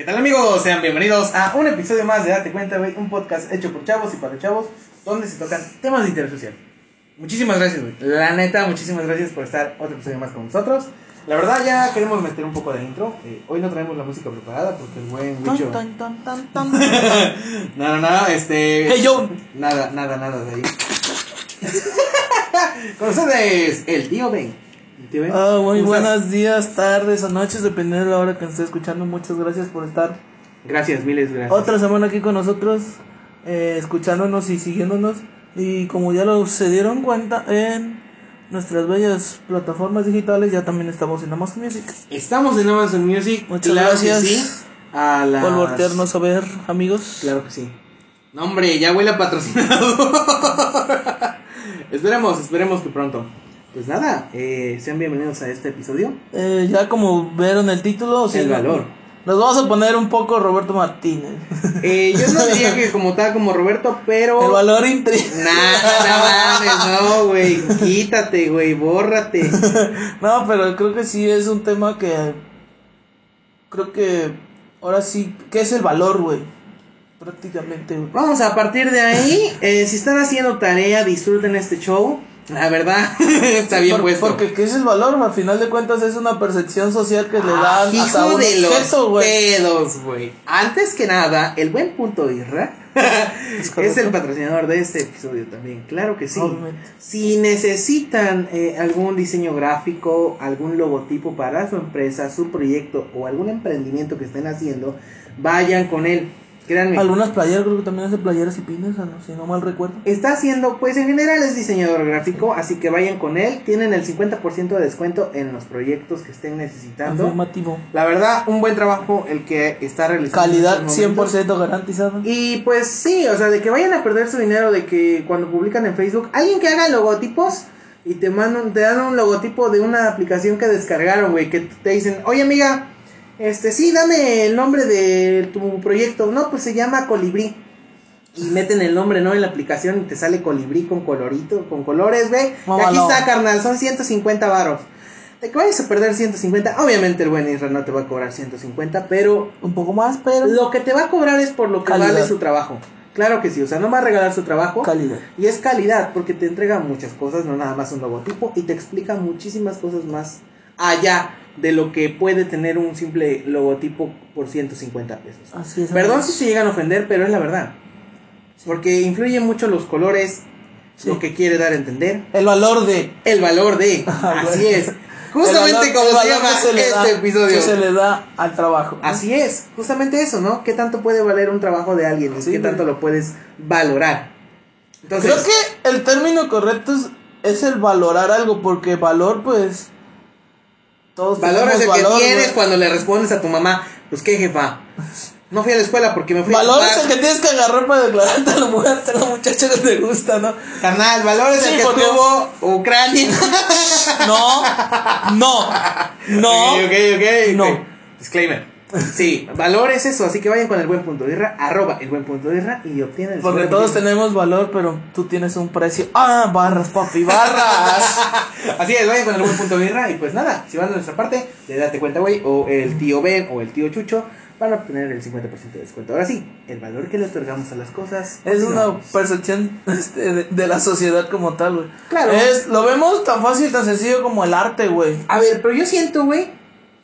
¿Qué tal amigos? Sean bienvenidos a un episodio más de Date Cuenta, güey, un podcast hecho por chavos y para chavos, donde se tocan temas de interés social. Muchísimas gracias, güey. La neta, muchísimas gracias por estar otro episodio más con nosotros. La verdad, ya queremos meter un poco de intro. Eh, hoy no traemos la música preparada porque el buen Wicho... Tan, tan, tan, tan, tan. No, no, no, este... Hey, yo. Nada, nada, nada de ahí. con ustedes, el tío Ben. Ah, muy buenos días, tardes o noches, dependiendo de la hora que nos esté escuchando. Muchas gracias por estar Gracias, miles gracias. otra semana aquí con nosotros, eh, escuchándonos y siguiéndonos. Y como ya lo se dieron cuenta en nuestras bellas plataformas digitales, ya también estamos en Amazon Music. Estamos en Amazon Music. Muchas claro gracias Que sí. A las... Por voltearnos a ver, amigos. Claro que sí. No, hombre, ya huele a patrocinador. esperemos, esperemos que pronto. Pues nada, eh, sean bienvenidos a este episodio. Eh, ya como vieron el título, sí, El valor. Nos vamos a poner un poco Roberto Martínez. Eh, yo no diría que como tal, como Roberto, pero... El valor intrínseco. Nah, no güey. Quítate, güey, bórrate. No, pero creo que sí es un tema que. Creo que. Ahora sí. ¿Qué es el valor, güey? Prácticamente, güey. Vamos a partir de ahí. eh, si están haciendo tarea, disfruten este show. La verdad, está bien Por- puesto. Porque, ¿qué es el valor? Al final de cuentas, es una percepción social que le Ah, dan hijo hasta un de objeto, los pedos, güey. Antes que nada, el buen punto Irra es, el patrocinador de este episodio también. Claro que sí. Obviamente. Si necesitan eh, algún diseño gráfico, algún logotipo para su empresa, su proyecto o algún emprendimiento que estén haciendo, vayan con él. Créanme. Algunas playeras, creo que también hace playeras y pines, ¿no? si no mal recuerdo. Está haciendo, pues en general es diseñador gráfico, así que vayan con él. Tienen el 50% de descuento en los proyectos que estén necesitando. Afirmativo. La verdad, un buen trabajo el que está realizando. Calidad estos momentos. 100% garantizada. Y pues sí, o sea, de que vayan a perder su dinero, de que cuando publican en Facebook, alguien que haga logotipos y te mandan, te dan un logotipo de una aplicación que descargaron, güey, que te dicen, oye amiga, este sí, dame el nombre de tu proyecto. No, pues se llama Colibrí. Y meten el nombre, ¿no? En la aplicación y te sale colibrí con colorito, con colores, güey. Y aquí está, carnal, son 150 varos. De que vayas a perder 150, obviamente el buen Israel no te va a cobrar 150, pero Un poco más, pero. lo que te va a cobrar es por lo que Calidad. vale su trabajo. Claro que sí, o sea, no va a regalar su trabajo. Calidad. Y es calidad, porque te entrega muchas cosas, no nada más un logotipo, y te explica muchísimas cosas más allá de lo que puede tener un simple logotipo por 150 pesos. Así es. Perdón si se llegan a ofender, pero es la verdad. Porque influyen mucho los colores, Sí. lo que quiere dar a entender, El valor de. el valor de. Ah, Así es. Justamente El valor- como el se llama se este da- episodio. Que se le da al trabajo. ¿no? Así es, justamente eso, ¿no? ¿Qué tanto puede valer un trabajo de alguien? Sí, ¿Qué tanto lo puedes valorar? Entonces, Creo que el término correcto es, es el valorar algo, porque valor, pues. Todos valor es el valor, que tienes güey. cuando le respondes a tu mamá, pues qué jefa. No fui a la escuela porque me fui a es el que tienes que agarrar para declararte a la mujer, a la muchacha que te gusta, ¿no? Carnal, valor es Sí, el que tuvo Ucrania. No, no, no. Ok, ok, ok. No. Disclaimer. Sí, valor es eso, así que vayan con el buen punto de irra, arroba el buen punto de irra y obtienen el Porque 50%. todos tenemos valor, pero tú tienes un precio. Ah, barras, papi, barras. Así es, vayan con el buen punto de birra y pues nada, si van de nuestra parte, de Date Cuenta Güey, o el tío Ben o el tío Chucho, van a obtener el 50% de descuento. Ahora sí, el valor que le otorgamos a las cosas. Es una percepción este, de, de la sociedad como tal, güey. Claro. Es, lo vemos tan fácil, tan sencillo como el arte, güey. A ver, pero yo siento, güey,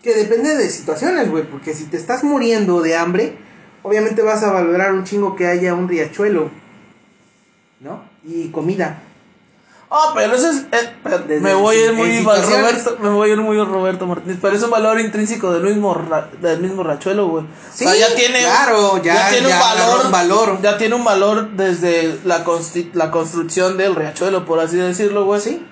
que depende de situaciones, güey, porque si te estás muriendo de hambre, obviamente vas a valorar un chingo que haya un riachuelo, ¿no? Y comida. Ah, pero eso es. eh, me voy a ir muy. Roberto, me voy a ir muy Roberto Martínez. Pero es un valor intrínseco del mismo ra- del mismo rachuelo, güey. Sí, o sea, ya tiene claro, ya- tiene ya un valor, un valor. Ya tiene un valor desde la la construcción del riachuelo, por así decirlo, güey. Sí.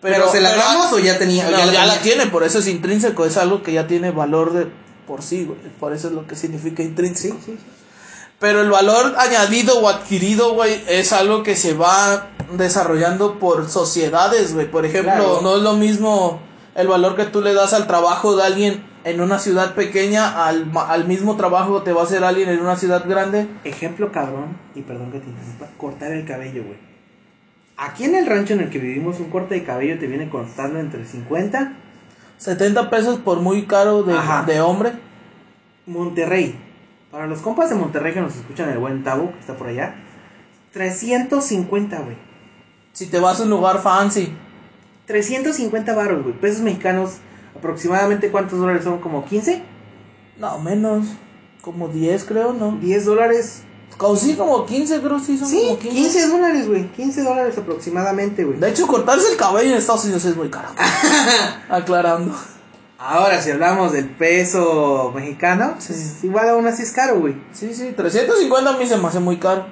Pero, ¿se la damos o ya tenía? No, ya, la tenía? tiene, por eso es intrínseco, es algo que ya tiene valor de por sí, güey. Por eso es lo que significa intrínseco. Sí, sí, sí. Pero el valor añadido o adquirido, güey, es algo que se va desarrollando por sociedades, güey. Por ejemplo, Claro. no es lo mismo el valor que tú le das al trabajo de alguien en una ciudad pequeña al, al mismo trabajo te va a hacer alguien en una ciudad grande. Ejemplo cabrón, y perdón que te interrumpa, cortar el cabello, güey. Aquí en el rancho en el que vivimos, un corte de cabello te viene costando entre 50 70 pesos por muy caro de, de hombre. Monterrey. Para los compas de Monterrey que nos escuchan, el buen Tabo, que está por allá. 350, güey. Si te vas a un lugar fancy. 350 baros, güey. Pesos mexicanos, aproximadamente cuántos dólares son, como 15? No, menos. Como 10, creo, ¿no? 10 dólares. Como, sí, como 15, creo, sí, son Sí, como 15. 15 dólares, güey. 15 dólares aproximadamente, güey. De hecho, cortarse el cabello en Estados Unidos es muy caro. Aclarando. Ahora, si hablamos del peso mexicano, Sí. pues, igual aún así es caro, güey. Sí, sí, 350 a mí se me hace muy caro.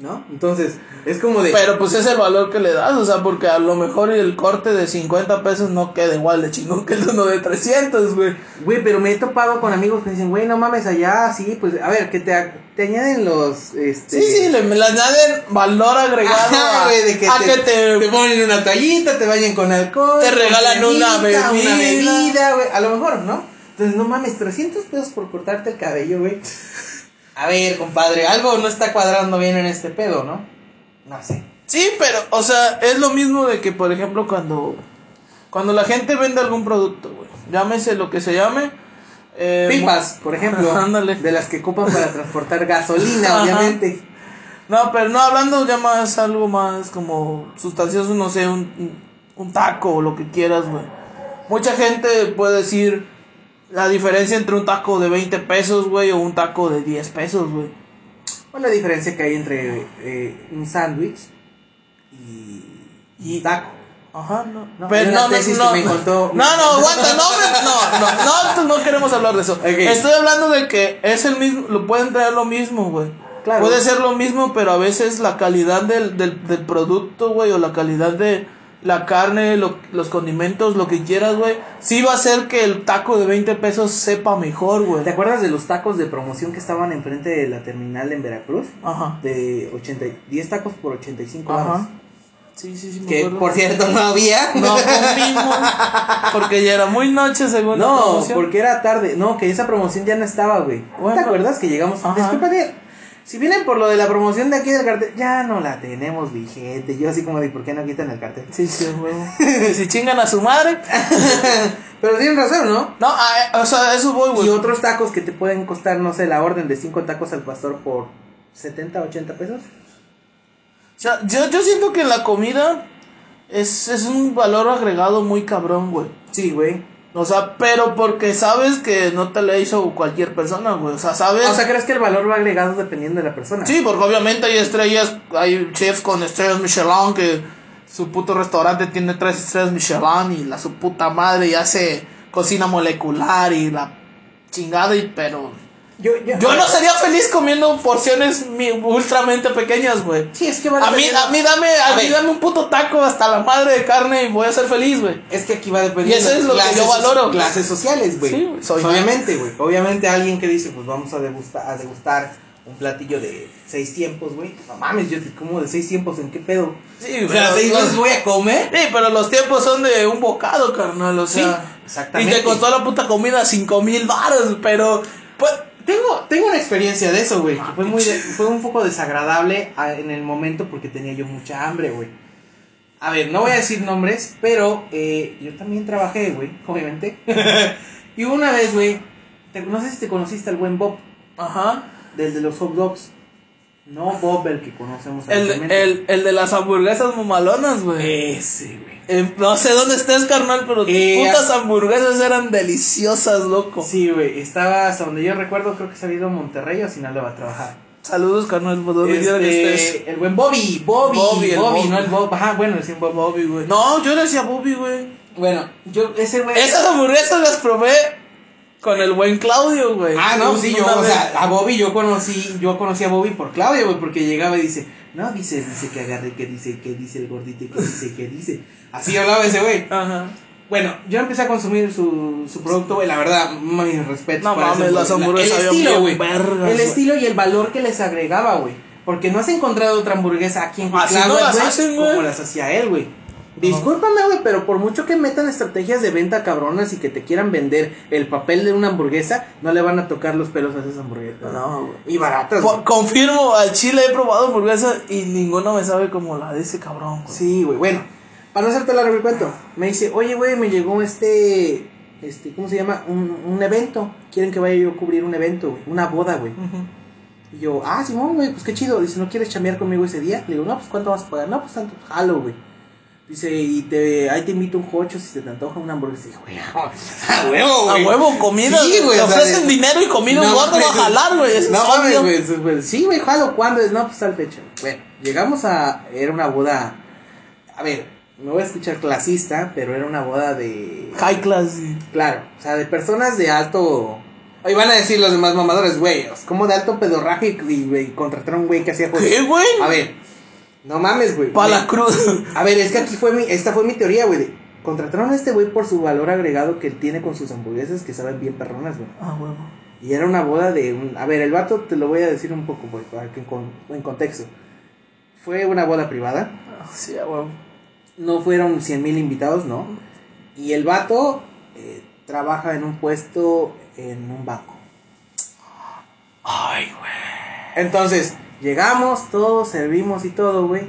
¿No? Entonces, es como de. Pero pues es el valor que le das, o sea, porque a lo mejor el corte de 50 pesos no queda igual de chingón que el de uno de 300, güey. Güey, pero me he topado con amigos que dicen, güey, no mames allá, sí, pues, a ver, que te, te añaden los, este... Sí, sí, le, le añaden valor agregado Ajá, a, güey, de que a te, que te, te ponen una toallita, te bañen con alcohol. Te regalan una bebida. Una bebida, güey, a lo mejor, ¿no? Entonces, no mames, 300 pesos por cortarte el cabello, güey. A ver, compadre, algo no está cuadrando bien en este pedo, ¿no? No sé. Sí, pero, o sea, es lo mismo de que, por ejemplo, cuando, cuando la gente vende algún producto, güey, llámese lo que se llame. Eh, Pipas, por ejemplo, Ándale. de las que ocupan para transportar gasolina, obviamente. No, pero no, hablando ya más algo más como sustancioso, no sé, un, un- un taco o lo que quieras, güey. Mucha gente puede decir la diferencia entre un taco de 20 pesos, güey, o un taco de 10 pesos, güey. ¿Cuál es la diferencia que hay entre eh, un sándwich y, y un taco? Ajá, no. No, pero no, no, no, que me contó- no, no, aguanta, no, no, no, no, no queremos hablar de eso. Estoy hablando de que es el mismo, lo pueden traer lo mismo, güey. Claro. Puede ser lo mismo, pero a veces la calidad del, del, del producto, güey, o la calidad de la carne, lo- los condimentos, lo que quieras, güey, sí va a hacer que el taco de 20 pesos sepa mejor, güey. ¿Te acuerdas de los tacos de promoción que estaban enfrente de la terminal en Veracruz? Ajá. De 80, y- 10 tacos por 85 Ajá. baros. Sí, sí, sí, me Que acuerdo. por cierto no había. No comimos, porque ya era muy noche según No, porque era tarde. No, que esa promoción ya no estaba, güey. ¿No Bueno. ¿Te acuerdas que llegamos? Ajá. Discúlpate. Si vienen por lo de la promoción de aquí del cartel, ya no la tenemos vigente. Yo así como de, ¿por qué no quitan el cartel? Sí, sí, huevo. si chingan a su madre. Pero tienen razón, ¿no? No, ah, eh, o sea, eso voy, güey. Y otros tacos que te pueden costar, no sé, la orden de 5 tacos al pastor por 70, 80 pesos. O sea, yo, yo siento que la comida es, es un valor agregado muy cabrón, güey. Sí, güey. O sea, pero porque sabes que no te la hizo cualquier persona, güey. O sea, sabes. O sea, ¿crees que el valor va agregado dependiendo de la persona? sí, porque obviamente hay estrellas, hay chefs con estrellas Michelin que su puto restaurante tiene tres estrellas Michelin y la su puta madre y hace cocina molecular y la chingada y pero Yo, yo, yo no sería feliz comiendo porciones mi- ultramente pequeñas, güey. Sí, es que va A mí, a mí dame, a, A mí dame un puto taco hasta la madre de carne y voy a ser feliz, güey. Es que aquí va dependiendo. Y eso es lo que clases yo valoro. Clases sociales, güey. Sí, soy- Obviamente, güey. Obviamente alguien que dice, pues vamos a degustar, a degustar un platillo de seis tiempos, güey. No mames, yo te como de seis tiempos, ¿en qué pedo? Sí, o sea, seis veces voy a comer. Sí, pero los tiempos son de un bocado, carnal, o sea. Sí, exactamente. Y te costó la puta comida cinco mil baros, pero. Tengo, una experiencia de eso, güey. Que fue muy, de- fue un poco desagradable a- en el momento porque tenía yo mucha hambre, güey. A ver, no voy a decir nombres, pero eh, yo también trabajé, güey, obviamente. y una vez, güey, no sé si te conociste al buen Bob, Ajá. del de los hot dogs. No Bob, el que conocemos El, actualmente. el, el de las hamburguesas mamalonas, güey. Ese, güey. Eh, no sé dónde estés, carnal, pero tus Eh, putas hamburguesas eran deliciosas, loco. Sí, güey, estaba hasta donde yo recuerdo, creo que se había ido a Monterrey o Sinaloa a trabajar. Saludos, carnal, que estés. Este, el buen Bobby, Bobby, Bobby, el Bobby. no el Bob. Ajá, bueno, decía Bob. Bobby, güey. No, yo le decía Bobby, güey. Bueno, yo, ese güey. Esas hamburguesas las probé con el buen Claudio, güey. Ah, no, sí, yo, o sea, a Bobby yo conocí, yo conocí a Bobby por Claudia, güey, porque llegaba y dice, no, dice, dice que agarre, que dice, que dice el gordito, que dice, que dice. Así hablaba ese güey. Ajá. Bueno, yo empecé a consumir su, su producto, güey, la verdad, mis respetos. No para mames, las hamburguesas El estilo, güey. El estilo y el valor que les agregaba, güey. Porque no has encontrado otra hamburguesa aquí en no las hacen, güey. como las hacía él, güey. Discúlpame, güey, pero por mucho que metan estrategias de venta cabronas y que te quieran vender el papel de una hamburguesa, no le van a tocar los pelos a esas hamburguesas. No, güey. Y baratas. Co-. Confirmo, al chile he probado hamburguesas y ninguno me sabe como la de ese cabrón, güey. Sí, güey. Bueno, para no hacerte largo el cuento, me dice, oye, güey, me llegó este este, ¿cómo se llama? Un, un evento. Quieren que vaya yo a cubrir un evento, güey. Una boda, güey. Y yo, ah, Simón, güey, pues qué chido. Dice, ¿no quieres chambear conmigo ese día? Le digo, no, pues ¿cuánto vas a pagar? No, pues tanto, jalo, güey. Dice, y te, ahí te invito un jocho si se te antoja una hamburguesa. Y dije, güey, a huevo, A güey. huevo, comida. Sí, güey, Te ofrecen de- dinero y comida un No gordo va a jalar, güey. No es mames, güey. Sí, güey, jalo, ¿cuándo es? No, pues tal fecha. Bueno, llegamos a. Era una boda. A ver, me voy a escuchar clasista, pero era una boda de. High class. Claro, o sea, de personas de alto. Hoy van a decir los demás mamadores, güey, como de alto pedorraje y, güey, contrataron a un güey que hacía. ¿Qué, güey? A ver, no mames, güey. Pa' la cruz. A ver, es que aquí fue mi, esta fue mi teoría, güey. Contrataron a este güey por su valor agregado que él tiene con sus hamburguesas que saben bien perronas, güey. Ah, huevo. Y era una boda de un... A ver, el vato te lo voy a decir un poco, güey, para que en, con- en contexto. Fue una boda privada. Ah, Sí, a huevo. No fueron 100 mil invitados, ¿no? Y el vato eh, trabaja en un puesto en un banco. Ay, güey. Entonces, llegamos, todos, servimos y todo, güey.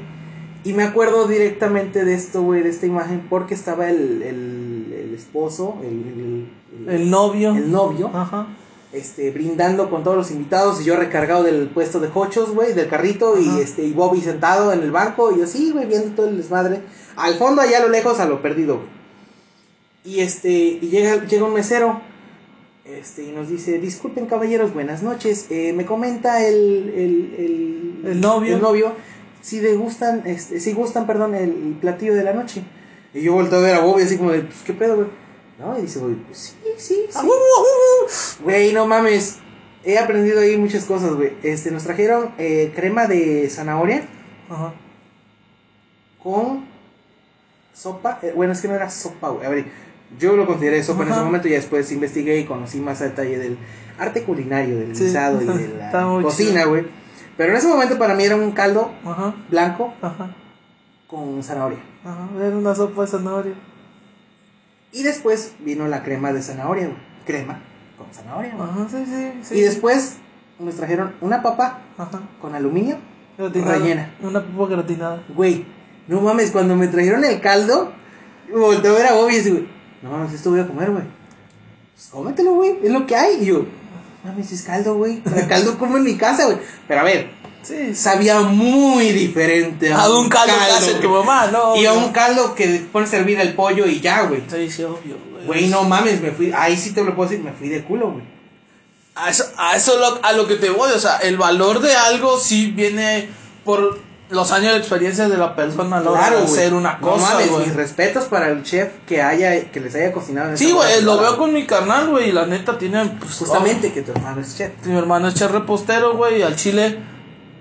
Y me acuerdo directamente de esto, güey, de esta imagen, porque estaba el, el, el esposo, el, el, El novio. el novio, Ajá. este, brindando con todos los invitados y yo recargado del puesto de hochos, güey, del carrito y este y Bobby sentado en el banco y yo sí, güey, viendo todo el desmadre. Al fondo allá a lo lejos a lo perdido, güey. Y este y llega llega un mesero este y nos dice, "Disculpen, caballeros, buenas noches. Eh, me comenta el el, el El novio. el novio si le gustan este si gustan, perdón, el, platillo de la noche." Y yo volteo a ver a Bobby así como de, pues, ¿qué pedo, güey? No, y dice, güey, pues sí, sí, sí. ¡A huevo, a huevo! Güey, no mames. He aprendido ahí muchas cosas, güey. Este, nos trajeron eh, crema de zanahoria Ajá. con sopa. eh, bueno, es que no era sopa, güey. A ver, yo lo consideré sopa en ese momento y después investigué y conocí más a detalle del arte culinario, del Sí. guisado y de la cocina, güey. Pero en ese momento para mí era un caldo Ajá. blanco Ajá. con zanahoria. Ajá. Era una sopa de zanahoria. Y después vino la crema de zanahoria, güey. Crema con zanahoria, güey. Ajá, sí, sí. sí. Y después nos trajeron una papa con aluminio Gratinada. Rellena. Una papa gratinada. Güey, no mames, cuando me trajeron el caldo, volteé a ver a Bobby y así, güey, no mames, esto voy a comer, güey. Pues cómetelo, güey, es lo que hay. Y yo, mames, es caldo, güey. El caldo como en mi casa, güey. Pero a ver, Sí. sabía muy diferente A un caldo que hace tu mamá, ¿no? Y a un caldo que pones a hervir el pollo y ya, güey. Sí, sí, obvio, güey. Güey, no mames, me fui, ahí sí te lo puedo decir, me fui de culo, güey. A eso, a eso lo, a lo que te voy, o sea, el valor de algo sí viene por los años de experiencia de la persona a la hora de güey. hacer una No cosa, mames, güey. mis respetos para el chef que haya, que les haya cocinado en Sí, güey, lo veo con mi carnal, güey, y la neta tiene, pues, Justamente que tu hermano es chef. oh, mi hermano es chef repostero, güey, y al chile,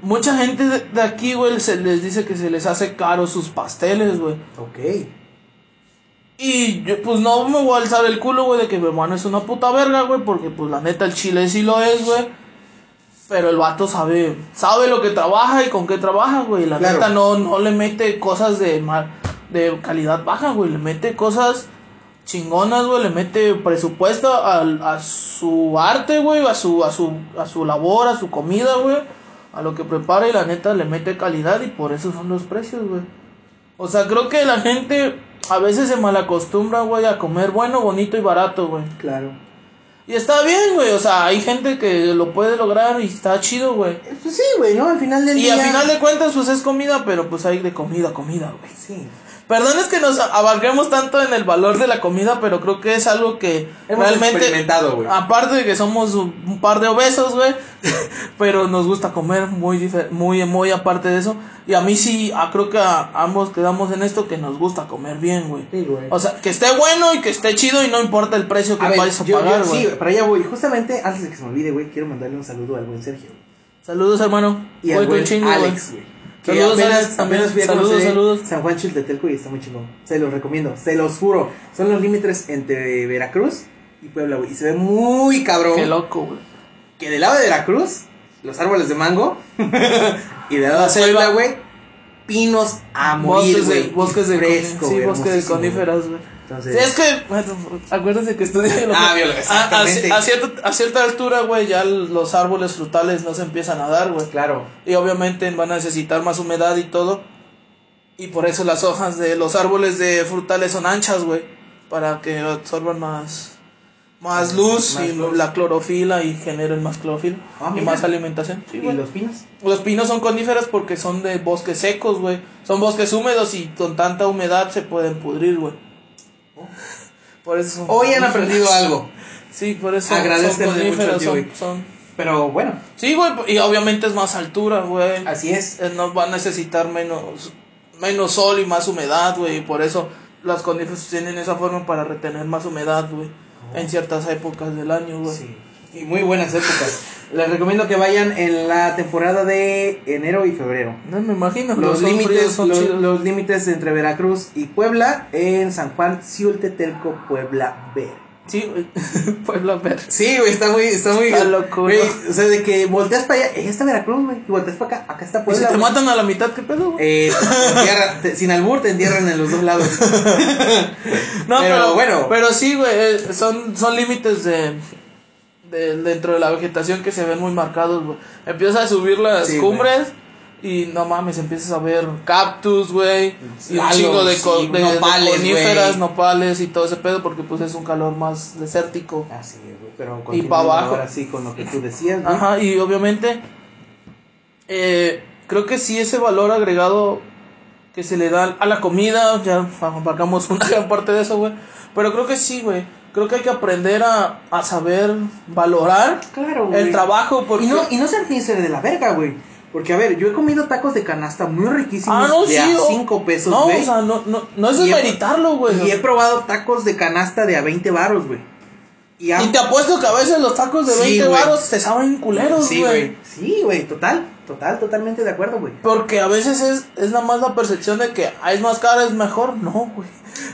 mucha gente de, de aquí, güey, se les dice que se les hace caro sus pasteles, güey. Ok. Y yo, pues no me voy a alzar el culo, güey, de que mi hermano es una puta verga, güey, porque pues la neta el chile sí lo es, güey. Pero el vato sabe, sabe lo que trabaja y con qué trabaja, güey. La Claro. neta no, no le mete cosas de mal, de calidad baja, güey. Le mete cosas chingonas, güey. Le mete presupuesto al- a, su arte, güey, a su, a su, a su labor, a su comida, güey. A lo que prepara y la neta le mete calidad y por eso son los precios, güey. O sea, creo que la gente a veces se malacostumbra, güey, a comer bueno, bonito y barato, güey. Claro. Y está bien, güey. O sea, hay gente que lo puede lograr y está chido, güey. Pues sí, güey, ¿no? Al final del Y día. al final de cuentas, pues es comida, pero pues hay de comida, a comida, güey. Sí. Perdón es que nos abarquemos tanto en el valor de la comida, pero creo que es algo que Hemos realmente... experimentado, güey. Aparte de que somos un par de obesos, güey, pero nos gusta comer muy, muy, muy aparte de eso. Y a mí sí, ah, creo que a ambos quedamos en esto que nos gusta comer bien, güey. Sí, güey. O sea, que esté bueno y que esté chido y no importa el precio que A ver, vayas a pagar, güey. sí, para allá voy. Justamente, antes de que se me olvide, güey, quiero mandarle un saludo al buen Sergio. Saludos, hermano. Y al un buen chingo. Alex, güey. Saludos, apenas, también. apenas fui a Saludos, conocer saludos. San Juan Chiltetelco y está muy chingón. Se los recomiendo, se los juro. Son los límites entre Veracruz y Puebla, güey. Y se ve muy cabrón. Qué loco, güey. que del lado de Veracruz, los árboles de mango. y del lado La de Puebla, güey, pinos a morir, Bosques de, güey. bosques de, fresco, sí, bosques de coníferas, güey. Entonces, Sí, es que, bueno, acuérdense que estudié. Ah, biología, A- a, cierta, a cierta altura, güey, ya los árboles frutales no se empiezan a dar, güey. claro. Y obviamente van a necesitar más humedad y todo. Y por eso las hojas de los árboles de frutales son anchas, güey. Para que absorban más, más luz Más y luz. la clorofila y generan más clorofila Ah, y mira. más alimentación. Sí, ¿Y los pinos? Los pinos son coníferas porque son de bosques secos, güey. Son bosques húmedos y con tanta humedad se pueden pudrir, güey. Por eso son Hoy han aprendido algo. Sí, por eso Agradezcanle mucho coníferas, al tío, son, son- Pero bueno, Sí, güey, y obviamente es más altura, güey. así es. Eh, No va a necesitar menos, menos sol y más humedad, güey. y Por eso las coníferas tienen esa forma para retener más humedad, güey. En ciertas épocas del año, güey. Sí. Y muy buenas épocas. Les recomiendo que vayan en la temporada de enero y febrero. No me imagino. Los límites, los, límites entre Veracruz y Puebla en San Juan, Ciultetelco, Puebla, Ver. Sí, güey. Puebla Verde. Sí, güey, está muy, está muy. Está loco, güey. O sea, de que volteas para allá, allá está Veracruz, güey, y volteas para acá, acá está Y si Puebla. te matan a la mitad, ¿qué pedo, güey? Eh, te entierran- te- sin albur te entierran en los dos lados. No, pero pero, bueno. Pero sí, güey, eh, son, son límites de, de- dentro de la vegetación que se ven muy marcados, güey. Empiezas a subir las Sí, cumbres y no mames, empiezas a ver cactus, güey, y un chingo de, sí, de- de nopales, coníferas, güey. nopales y todo ese pedo porque pues es un calor más desértico. Así es, güey, pero Y pa' continuando abajo. Ahora sí, con lo que tú decías. Ajá, y obviamente eh, creo que sí ese valor agregado que se le da a la comida, ya aparcamos una gran parte de eso, güey. Pero creo que sí, güey. Creo que hay que aprender a, a saber valorar Claro, el trabajo porque... Y no, y no sentirse de la verga, güey. Porque, a ver, yo he comido tacos de canasta muy riquísimos ah, no, de sí. a o- 5 pesos, No, güey. o sea, no, no, no es Y he- desmeritarlo, güey. y he probado tacos de canasta de a 20 varos, güey. Y, Y te apuesto que a veces los tacos de Sí, 20 güey. varos te saben culeros, Sí, güey. güey. Sí, güey, total, total, totalmente de acuerdo, güey. Porque a veces es, es nada más la percepción de que ah, es más caro, es mejor. No, güey.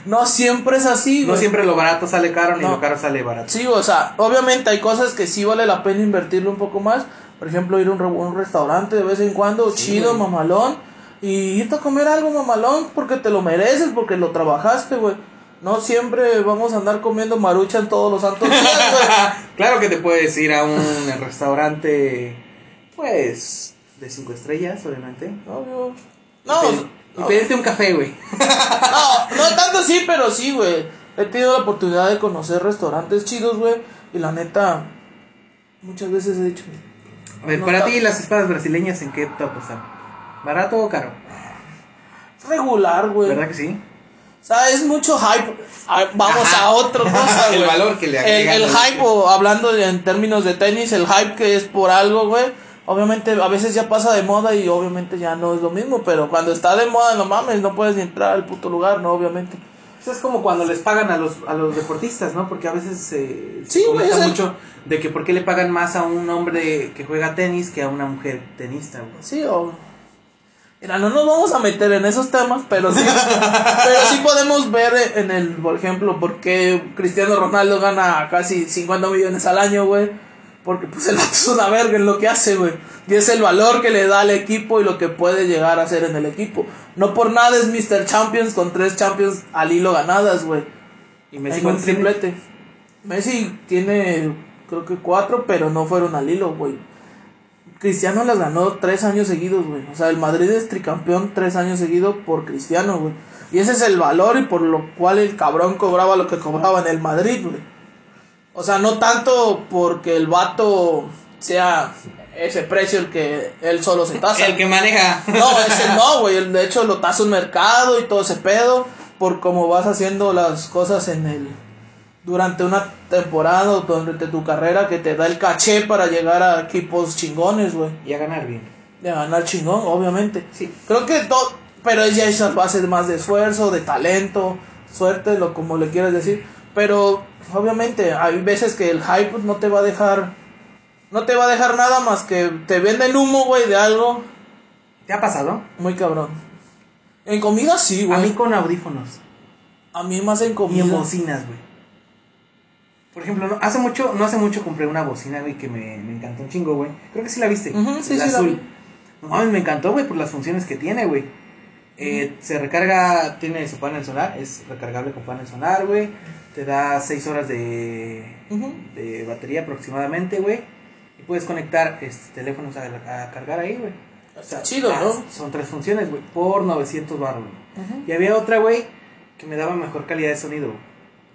No siempre es así, güey. No siempre lo barato sale caro ni No. lo caro sale barato. Sí, o sea, obviamente hay cosas que sí vale la pena invertirle un poco más. Por ejemplo, ir a un, re- un restaurante de vez en cuando, Sí, chido, güey. mamalón. Y irte a comer algo mamalón porque te lo mereces, porque lo trabajaste, güey. No siempre vamos a andar comiendo maruchan todos los santos días, güey. claro que te puedes ir a un restaurante, pues, de 5 estrellas, obviamente. Obvio. No, Y no, pedirte un café, güey. no, no tanto sí, pero sí, güey. He tenido la oportunidad de conocer restaurantes chidos, güey. Y la neta, muchas veces he dicho, A ver, No para ti las espadas brasileñas, ¿en qué top están? ¿Barato o caro? regular, güey. ¿Verdad que sí? O sea, es mucho hype. Ah, Vamos Ajá. a otra cosa, El valor que le El, agregan el al- hype, o hablando de- en términos de tenis, el hype que es por algo, güey. Obviamente, a veces ya pasa de moda y obviamente ya no es lo mismo. Pero cuando está de moda, no mames, no puedes ni entrar al puto lugar, ¿no? Obviamente. Eso es como cuando les pagan a los, a los deportistas, ¿no? Porque a veces se, se Sí, güey, comenta mucho de que por qué le pagan más a un hombre que juega tenis que a una mujer tenista, güey. Sí, o. Mira, no nos vamos a meter en esos temas, pero sí, pero sí podemos ver en el, por ejemplo, por qué Cristiano Ronaldo gana casi 50 millones al año, güey. Porque pues el es una verga en lo que hace, güey. Y es el valor que le da al equipo y lo que puede llegar a hacer en el equipo. No por nada es Mr. Champions con tres Champions al hilo ganadas, güey. Y Messi En un tiene? triplete. Messi tiene, creo que cuatro, pero no fueron al hilo, güey. Cristiano las ganó tres años seguidos, güey. O sea, el Madrid es tricampeón tres años seguidos por Cristiano, güey. Y ese es el valor y por lo cual el cabrón cobraba lo que cobraba en el Madrid, güey. O sea, no tanto porque el vato sea ese precio el que él solo se tasa. El que maneja. No, ese no, güey. el- De hecho, lo tasa un mercado y todo ese pedo. Por cómo vas haciendo las cosas en el. Durante una temporada o durante tu carrera que te da el caché para llegar a equipos chingones, güey. Y a ganar bien. De ganar chingón, obviamente. Sí. Creo que todo. Pero es ya esas bases más de esfuerzo, de talento, suerte, lo como le quieras decir. Pero, obviamente, hay veces que el hype no te va a dejar. No te va a dejar nada más que te venden humo, güey, de algo ¿Te ha pasado? muy cabrón. En comida sí, A mí güey. con audífonos. A mí más en Y comida. en bocinas, güey. Por ejemplo, no, hace mucho, no hace mucho compré una bocina, güey, que me, me encantó un chingo, güey. Creo que sí la viste. Ujú, sí, la sí la azul. vi. No me encantó, güey, por las funciones que tiene, güey. Eh, Se recarga, tiene su panel solar, es recargable con panel solar, güey. Te da 6 horas de, de batería aproximadamente, güey. Y puedes conectar este, teléfonos a, a cargar ahí, güey. Está chido, ah, ¿no? Son tres funciones, güey, por 900 baros, güey. Ujú. Y había otra, güey, que me daba mejor calidad de sonido,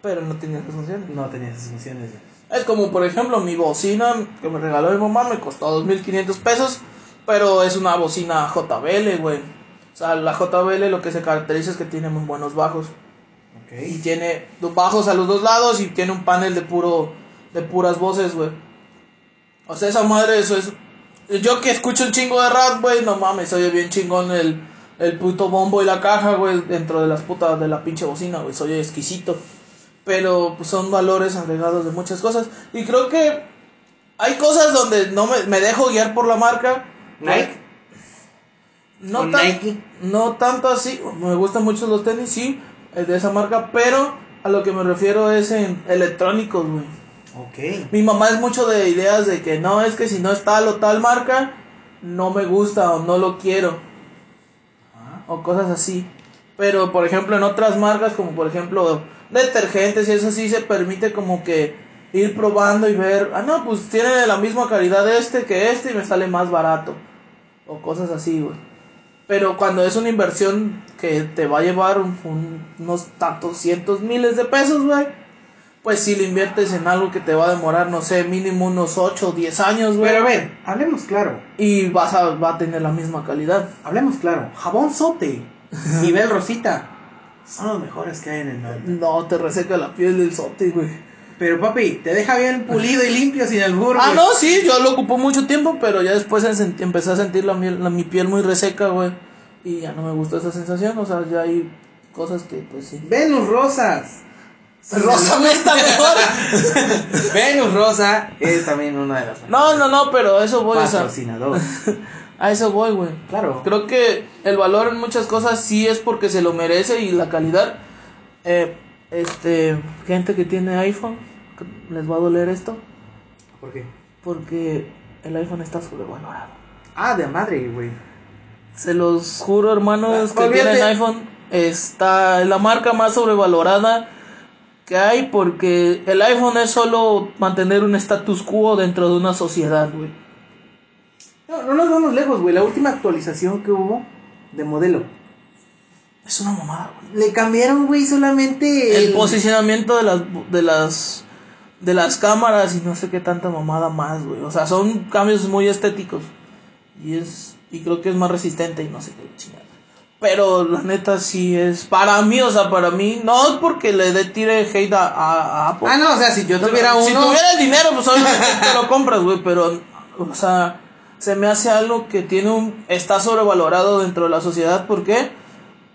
pero no tenía esas funciones. No tenía esas funciones. güey. Es como, por ejemplo, mi bocina que me regaló mi mamá me costó 2.500 pesos, pero es una bocina JBL, güey. O sea, la JBL lo que se caracteriza es que tiene muy buenos bajos. Y tiene bajos a los dos lados y tiene un panel de puro de puras voces, güey. O sea, esa madre, eso es... Yo que escucho un chingo de rap, güey, no mames, oye bien chingón el, el puto bombo y la caja, güey, dentro de las putas de la pinche bocina, güey, soy exquisito. Pero pues, son valores agregados de muchas cosas. Y creo que hay cosas donde no me, me dejo guiar por la marca. Nike. No, ¿Con tan- Nike? no tanto así, me gustan mucho los tenis, sí, eh, de esa marca, pero a lo que me refiero es en electrónicos, güey. Ok. Mi mamá es mucho de ideas de que no, es que si no es tal o tal marca, no me gusta o no lo quiero, o cosas así. Pero, por ejemplo, en otras marcas, como por ejemplo detergentes y eso sí se permite como que ir probando y ver, ah, no, pues tiene la misma calidad este que este y me sale más barato. O cosas así, güey. Pero cuando es una inversión que te va a llevar un- un- unos tantos cientos miles de pesos, güey. Pues si le inviertes en algo que te va a demorar, no sé, mínimo unos 8 o 10 años, güey. Pero a ver, hablemos claro. Y vas a, va a tener la misma calidad. Hablemos claro. Jabón sote. Nivel rosita. Son los mejores que hay en el mundo. No, te reseca la piel del sote, güey. Pero papi, te deja bien pulido y limpio sin el burro. Ah, no, sí, yo lo ocupó mucho tiempo, pero ya después empecé a sentir la, miel- la- mi piel muy reseca, güey. Y ya no me gustó esa sensación, o sea, ya hay cosas que, pues sí. Venus Rosas. Rosa no está mejor. Venus Rosa es también una de las No, no, no, pero a eso voy, sea, patrocinador. a eso voy, güey. Claro. Creo que el valor en muchas cosas sí es porque se lo merece y la calidad. Eh, este, gente que tiene iPhone, les va a doler esto ¿Por qué? porque el iPhone está sobrevalorado. Ah, de madre, güey. Se los juro, hermanos, Ah, que tienen iPhone. Está la marca más sobrevalorada que hay porque el iPhone es solo mantener un status quo dentro de una sociedad, güey. No, no nos vamos lejos, güey. La última actualización que hubo de modelo. Es una mamada, güey. Le cambiaron, güey, solamente El posicionamiento de las de las de las cámaras y no sé qué tanta mamada más, güey. O sea, son cambios muy estéticos. Y es y creo que es más resistente y no sé qué chingada. Pero la neta sí es para mí, o sea, para mí no es porque le dé tire hate a, a- a Apple. Ah, no, o sea, si yo tuviera uno. Si tuviera el dinero, pues obviamente te lo compras, güey, pero, o sea, se me hace algo que tiene un, está sobrevalorado dentro de la sociedad, ¿por qué?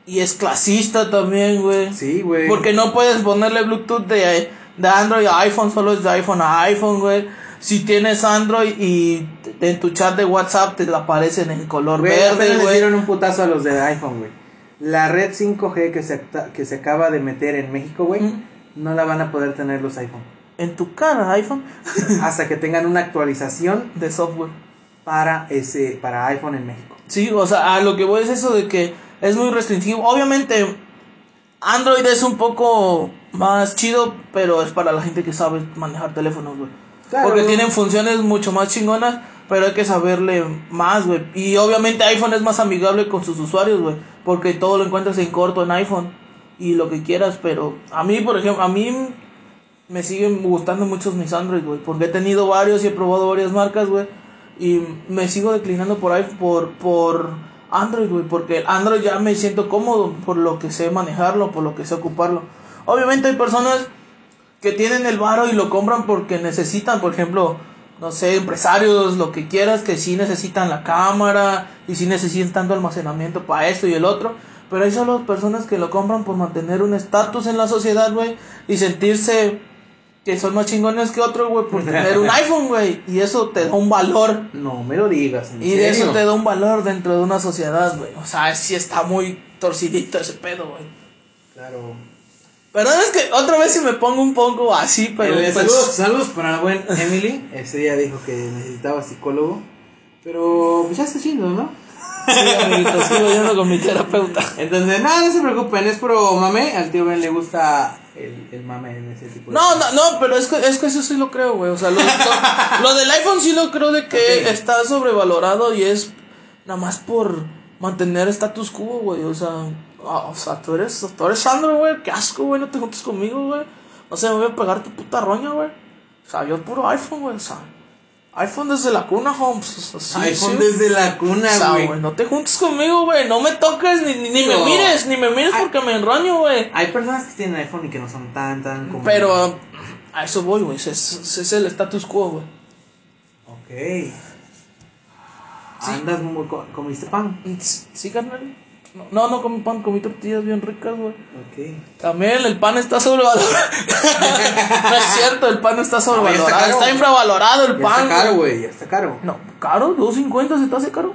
Y es clasista también, güey. Sí, güey. Porque no puedes ponerle Bluetooth de, de Android a iPhone, solo es de iPhone a iPhone, güey. Si tienes Android y en tu chat de WhatsApp te aparecen en color Güey, verde, güey. dieron un putazo a los de iPhone, güey. La red 5G que se, que se acaba de meter en México, güey, Mm. no la van a poder tener los iPhone. En tu cara, iPhone, hasta que tengan una actualización de software. para ese para iPhone en México. Sí, o sea, a lo que voy es eso de que es muy restringido. Obviamente, Android es un poco más chido, pero es para la gente que sabe manejar teléfonos, güey. Claro. Porque tienen funciones mucho más chingonas, pero hay que saberle más, güey. Y obviamente iPhone es más amigable con sus usuarios, güey. Porque todo lo encuentras en corto en iPhone y lo que quieras, pero a mí, por ejemplo, a mí me siguen gustando muchos mis Android, güey. Porque he tenido varios y he probado varias marcas, güey. Y me sigo declinando por iPhone, por, por Android, güey. Porque el Android ya me siento cómodo por lo que sé manejarlo, por lo que sé ocuparlo. Obviamente hay personas que tienen el varo y lo compran porque necesitan, por ejemplo, no sé, empresarios, lo que quieras, que sí necesitan la cámara y sí necesitan tanto almacenamiento para esto y el otro. Pero hay solo personas que lo compran por mantener un estatus en la sociedad, güey, y sentirse que son más chingones que otro, güey, por tener un iPhone, güey. Y eso te da un valor. No me lo digas. ¿en Y de eso te da un valor dentro de una sociedad, güey. O sea, sí está muy torcidito ese pedo, güey. Claro. Perdón, es que otra vez si me pongo un poco así, pero... Eh, saludos, saludos para la buena Emily. Ese día dijo que necesitaba psicólogo. Pero pues ya está chido, ¿no? Sí, sigo yendo con mi terapeuta. Entonces, nada, no se preocupen, es pro mame. Al tío Ben le gusta el, el mame en ese tipo de No, no, no, pero es que, es que eso sí lo creo, güey. O sea, lo, lo- lo del iPhone sí lo creo de que está sobrevalorado y es nada más por mantener status quo, güey. O sea, ah, o sea, tú eres, tú eres Sandro, güey. Qué asco, güey. No te juntes conmigo, güey. No sé, me voy a pegar tu puta roña, güey. O sea, yo puro iPhone, güey. O sea, iPhone desde la cuna, Holmes. O sea, sí, iPhone sí. desde la cuna, O sea, güey. güey, no te juntes conmigo, güey. No me toques, ni, ni, ni me mires, ni me mires porque me enroño, güey. Hay personas que tienen iPhone y que no son tan, tan. Pero a eso voy, güey. Ese es, es el status quo, güey. Ok. Andas muy. co- ¿Comiste pan? Sí, carnal. No, no comí pan, comí tortillas bien ricas, güey. Ok. También el pan está sobrevalorado. no es cierto, el pan está sobrevalorado. caro. está, infravalorado el Ya pan. está caro, güey. Ya está caro. No, caro, 2.50 se te hace caro.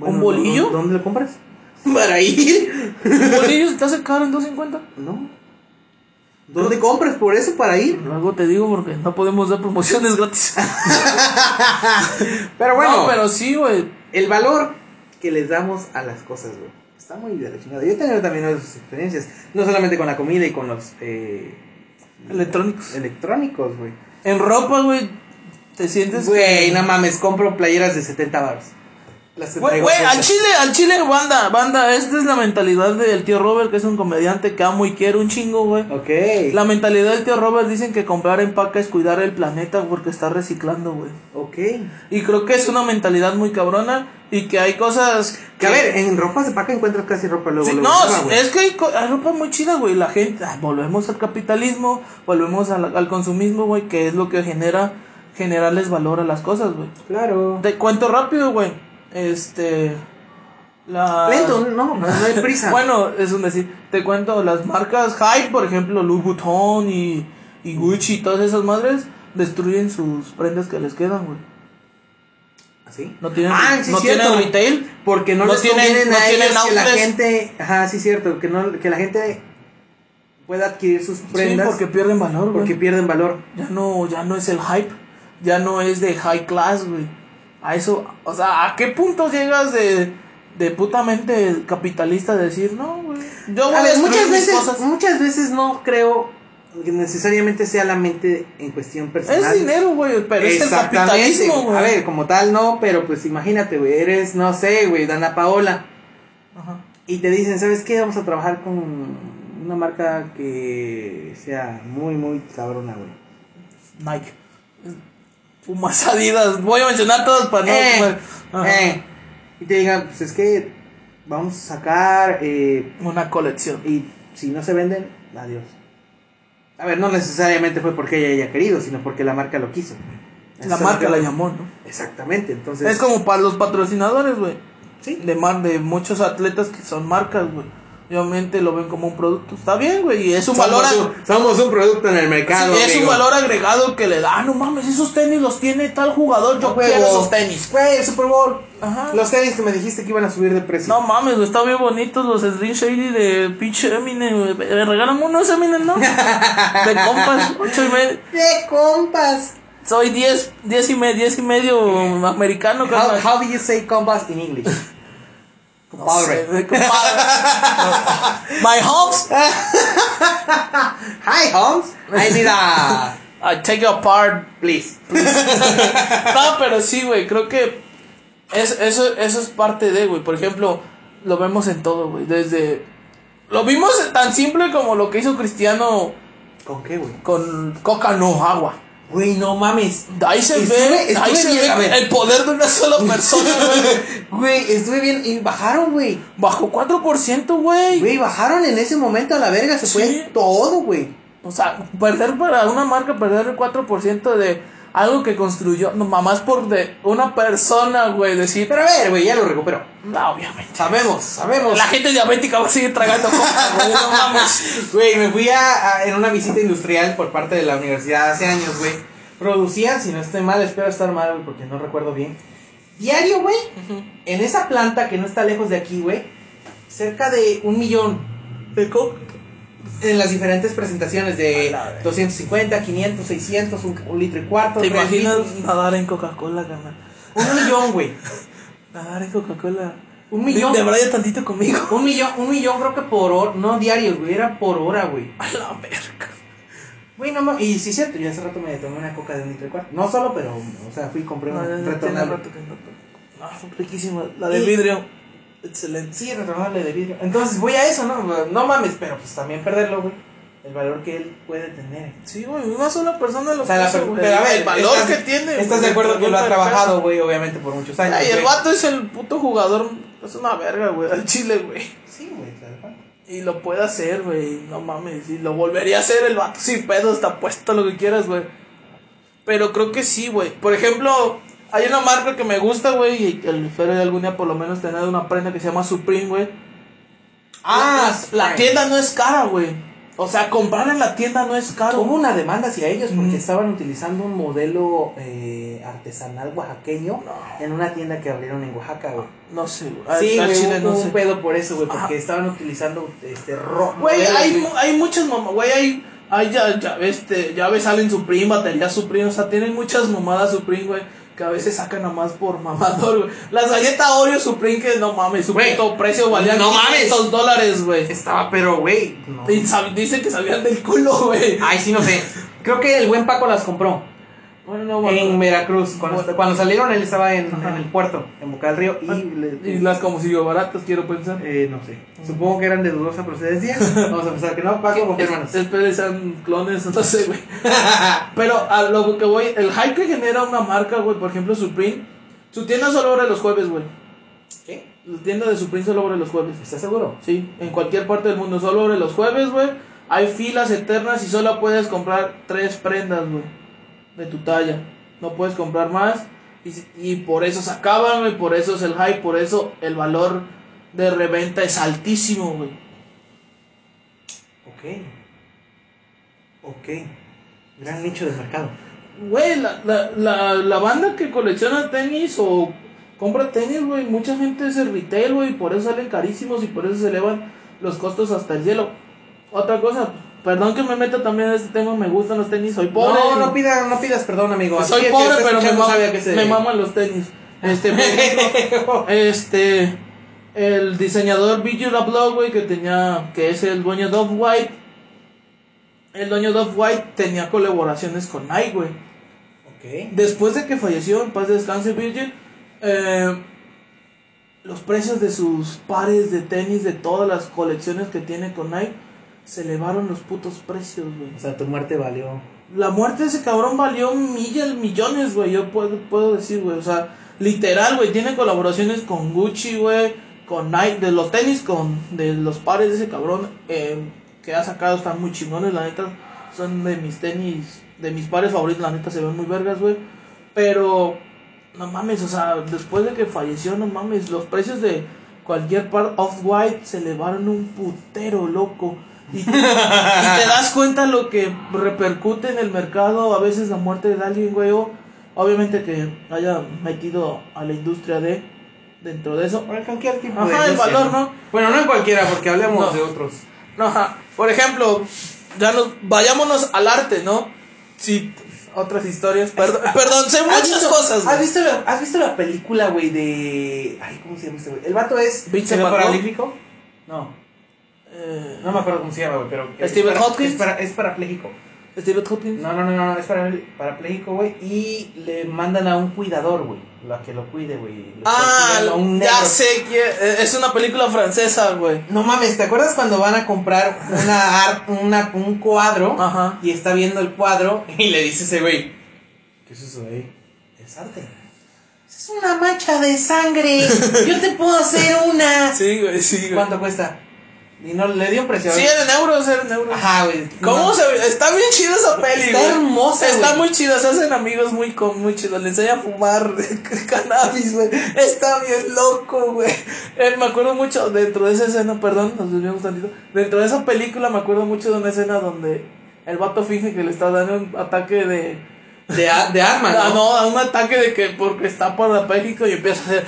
No, ¿Un bolillo? ¿dó- ¿Dónde lo compras? Para ir. Un bolillo se te hace caro en 2.50. No. ¿Dónde compras por eso para ir? Luego te digo porque no podemos dar promociones gratis. Pero bueno, no, pero sí, güey. el valor que les damos a las cosas, güey. Está muy de la chingada. Yo he tenido también esas experiencias. No solamente con la comida y con los eh, Electrónicos. electrónicos, güey. En ropa, güey, te sientes. Güey, que- no mames, compro playeras de 70 baros. Que Güey, al chile, al chile, banda, banda, esta es la mentalidad del tío Robert, que es un comediante que amo y quiero un chingo, güey. Ok. La mentalidad del tío Robert dicen que comprar empaca es cuidar el planeta porque está reciclando, güey. Ok. Y creo que es una mentalidad muy cabrona y que hay cosas Que a ver, en ropa de paca encuentras casi ropa luego. Sí, luego no, güey. es que hay, hay ropa muy chida, güey. La gente, ah, volvemos al capitalismo, volvemos al, al consumismo, güey, que es lo que genera, generarles valor a las cosas, güey. Claro. Te cuento rápido, güey. Este. La... Lento, no, no hay prisa. Bueno, es un decir. Te cuento, las marcas Hype, por ejemplo, Louis Vuitton y, y Gucci y todas esas madres, destruyen sus prendas que les quedan, güey. ¿Así? No tienen, Ah, sí, no cierto. tienen retail. Porque no, No les tienen- no a tienen ellos que la gente, ajá, sí cierto, que no que la gente pueda adquirir sus prendas Sí, porque pierden valor, güey. porque pierden valor. Ya no, ya no es el hype, ya no es de high class, güey. A eso, o sea, ¿a qué punto llegas de, de putamente capitalista de decir, no, güey? Yo voy A a, ver, destruir muchas veces, cosas. muchas veces no creo que necesariamente sea la mente en cuestión personal. Es dinero, güey, pero es el capitalismo, güey. A ver, como tal no, pero pues imagínate, güey, eres, no sé, güey, Dana Paola. Ajá. Y te dicen, ¿sabes qué? Vamos a trabajar con una marca que sea muy, muy cabrona, güey. Nike. Pumas Adidas. Voy a mencionar todas para no. Eh, eh. Y te digan, pues es que vamos a sacar eh, Una colección. y si no se venden, adiós. A ver, no necesariamente fue porque ella haya querido, sino porque la marca lo quiso. La marca la llamó, ¿no? Exactamente, entonces... Es como para los patrocinadores, güey. Sí. De, mar, de muchos atletas que son marcas, güey. Y Obviamente lo ven como un producto. Está bien, güey. Y es un Somos valor. un, somos un producto en el mercado. Sí, es un valor agregado que le da. Ah, no mames, esos tenis los tiene tal jugador. Yo A huevo. quiero esos tenis. Güey, el Super Bowl. Ajá. Los tenis que me dijiste que iban a subir de precio. No mames, güey, están bien bonitos los Slim Shady de pinche Eminem. Me regalan unos Eminem, ¿no? De compas, ocho y medio. ¡Qué compas! Soy diez, diez y medio, diez y medio americano, How, how do you say compas in English? No Compadre. güey, compadre. My homes, Hi, Holmes. I need a... I take you apart. Please. No, pero sí, güey, creo que es, eso, eso es parte de, güey. Por ejemplo, lo vemos en todo, güey. Desde. Lo vimos tan simple como lo que hizo Cristiano ¿Con qué, güey? con coca, no agua. Güey, no mames. Ahí se Estuve- ve, estuve ahí se bien, a ve ver. el poder de una sola persona, güey. Güey, estuve bien. Y bajaron, güey. Bajó 4%, güey. Güey, bajaron en ese momento a la verga. Se Sí. fue todo, güey. O sea, perder para una marca, perder el 4% de algo que construyó, no, mamás por de una persona, güey, decir, Pero a ver, güey, ya lo recuperó. no, obviamente. Sabemos, sabemos. La gente diabética va a seguir tragando coca, güey, no mames. Güey, me fui a, a- en una visita industrial por parte de la universidad hace años, güey. Producían, si no estoy mal, espero estar mal, güey, porque no recuerdo bien. Diario, güey, en esa planta que no está lejos de aquí, güey, cerca de un millón De coca. En las diferentes presentaciones de A la verga. 250, 500, 600, un, un litro y cuarto. ¿Te imaginas litros. nadar en Coca-Cola, carnal? Un millón, güey. Nadar en Coca-Cola. Un millón. De, verdad, tantito conmigo. Un millón, un millón creo que por hora, no diarios, güey, era por hora, güey. A la verga. Güey, no mames. Y sí, es cierto, yo hace rato me tomé una coca de un litro y cuarto. No solo, pero, o sea, fui y compré No, una no. Ah, fue riquísima. La de Y- vidrio. Excelente. Sí, retornable de vidrio. Entonces voy a eso, ¿no? No mames, pero pues también perderlo, güey. el valor que él puede tener. Sí, güey, una sola persona lo O sea, la per- pero a ver, el valor estás- que tiene. Estás de acuerdo que lo ha trabajado, güey, obviamente por muchos años. Ay, el vato es el puto jugador, es una verga, güey, al chile, güey. Sí, güey, claro. Y lo puede hacer, güey, no mames, y lo volvería a hacer el vato sin pedo, está puesto lo que quieras, güey. Pero creo que sí, güey. Por ejemplo, hay una marca que me gusta, güey, y el espero de algún día por lo menos tener una prenda que se llama Supreme, güey. Ah, la, la tienda no es cara, güey. O sea, comprar en la tienda no es caro. Hubo una demanda hacia ellos porque Mm. estaban utilizando un modelo eh, artesanal oaxaqueño en una tienda que abrieron en Oaxaca, güey. No sé, güey. Sí, güey, chile hubo no un sé. pedo por eso, güey, Ajá. porque estaban utilizando este rojo. Güey, hay, hay muchas mamás, güey, hay, hay ya, ya, este, ya ves, salen Supreme, batería Supreme, o sea, tienen muchas mamadas Supreme, güey, que a veces sacan a más por mamador, güey. Las galletas Oreo Supreme, que no mames, su Güey, puto precio valía no mames. 500 dólares, güey. Estaba, pero, güey. no. Dicen que sabían del culo, güey. Ay, sí, no sé. Creo que el buen Paco las compró Bueno, no, bueno. en Veracruz. Cuando, Bueno. cuando salieron, él estaba en, en el puerto, en Boca del Río. Y, le- Y las como si yo baratas, quiero pensar. eh, no sé. Supongo que eran de dudosa procedencia. Vamos a pensar que no. Paco, confírmanos. Espero que sean clones, no sé, güey. Pero a lo que voy, el hype que genera una marca, güey, por ejemplo, Supreme, su tienda solo abre los jueves, güey. ¿Qué? La tienda de Supreme solo abre los jueves. ¿Estás seguro? Sí, en cualquier parte del mundo, solo abre los jueves, güey. Hay filas eternas y solo puedes comprar tres prendas, güey, de tu talla. No puedes comprar más. Y, y por eso se acaban, güey, por eso es el hype, por eso el valor de reventa es altísimo, güey. Ok. Ok. Gran nicho de mercado. Güey, la, la, la, la banda que colecciona tenis o compra tenis, güey, mucha gente es el retail, güey, por eso salen carísimos y por eso se elevan los costos hasta el cielo. Otra cosa, perdón que me meta también en este tema, me gustan los tenis, soy pobre. No, no, pida, no pidas perdón, amigo. Soy pobre, pero me, ma- se me maman los tenis. Este, ejemplo, este, el diseñador Virgil Abloh, güey, que tenía, que es el dueño de Off-White, el dueño de Off-White tenía colaboraciones con Nike, güey. Después de que falleció, en paz descanse Virgil, eh, los precios de sus pares de tenis de todas las colecciones que tiene con Nike se elevaron los putos precios, güey. O sea, tu muerte valió. La muerte de ese cabrón valió millas, millones, güey. Yo puedo, puedo decir, güey. O sea, literal, güey. Tiene colaboraciones con Gucci, güey. Con Nike, de los tenis, con de los pares de ese cabrón eh, que ha sacado. Están muy chingones, la neta. Son de mis tenis, de mis pares favoritos, la neta. Se ven muy vergas, güey. Pero, no mames, o sea, después de que falleció, no mames. Los precios de cualquier par off-white se elevaron un putero, loco. Y, y te das cuenta lo que repercute en el mercado a veces la muerte de alguien, güey. o Obviamente que haya metido a la industria de dentro de eso. Por cualquier tipo Ajá, de. el industria, valor, ¿no? Bueno, no en cualquiera, porque hablemos No. de otros. No, ajá. Por ejemplo, ya nos vayámonos al arte, ¿no? Sí, otras historias. Perdón, perdón sé ¿Has muchas visto- cosas. güey. ¿Has visto, la, ¿Has visto la película, güey, de. Ay, ¿cómo se llama este güey? El vato es. Vincent ¿se ve Van Gogh? paralítico? No, Eh, no me acuerdo cómo se llama, güey, pero. es ¿Steven para- Hopkins? Es, para, es parapléjico. Steve Hopkins. No, no, no, no, es para, parapléjico, güey. Y le mandan a un cuidador, güey. La que lo cuide, güey. Ah, consiguen a un ya sé que eh, es una película francesa, güey. No mames, ¿te acuerdas cuando van a comprar una art, una, un cuadro? Ajá. Y está viendo el cuadro y le dice ese güey. ¿Qué es eso, güey? Es arte. Es una mancha de sangre. Yo te puedo hacer una. Sí, güey, sí, güey. ¿Cuánto cuesta? Y no le dio precio. Sí, era en euros, era en euros. Ajá, güey. ¿Cómo No. se ve? Está bien chida esa peli, Está güey. hermosa, Está güey. muy chida, se hacen amigos muy, con, muy chidos. Le enseña a fumar cannabis, güey. Está bien loco, güey. Eh, me acuerdo mucho, dentro de esa escena, perdón, nos desviamos tantito. Dentro de esa película me acuerdo mucho de una escena donde el vato finge que le está dando un ataque de... De, a- de arma, ¿no? no, a un ataque de que porque está parapléjico y empieza a hacer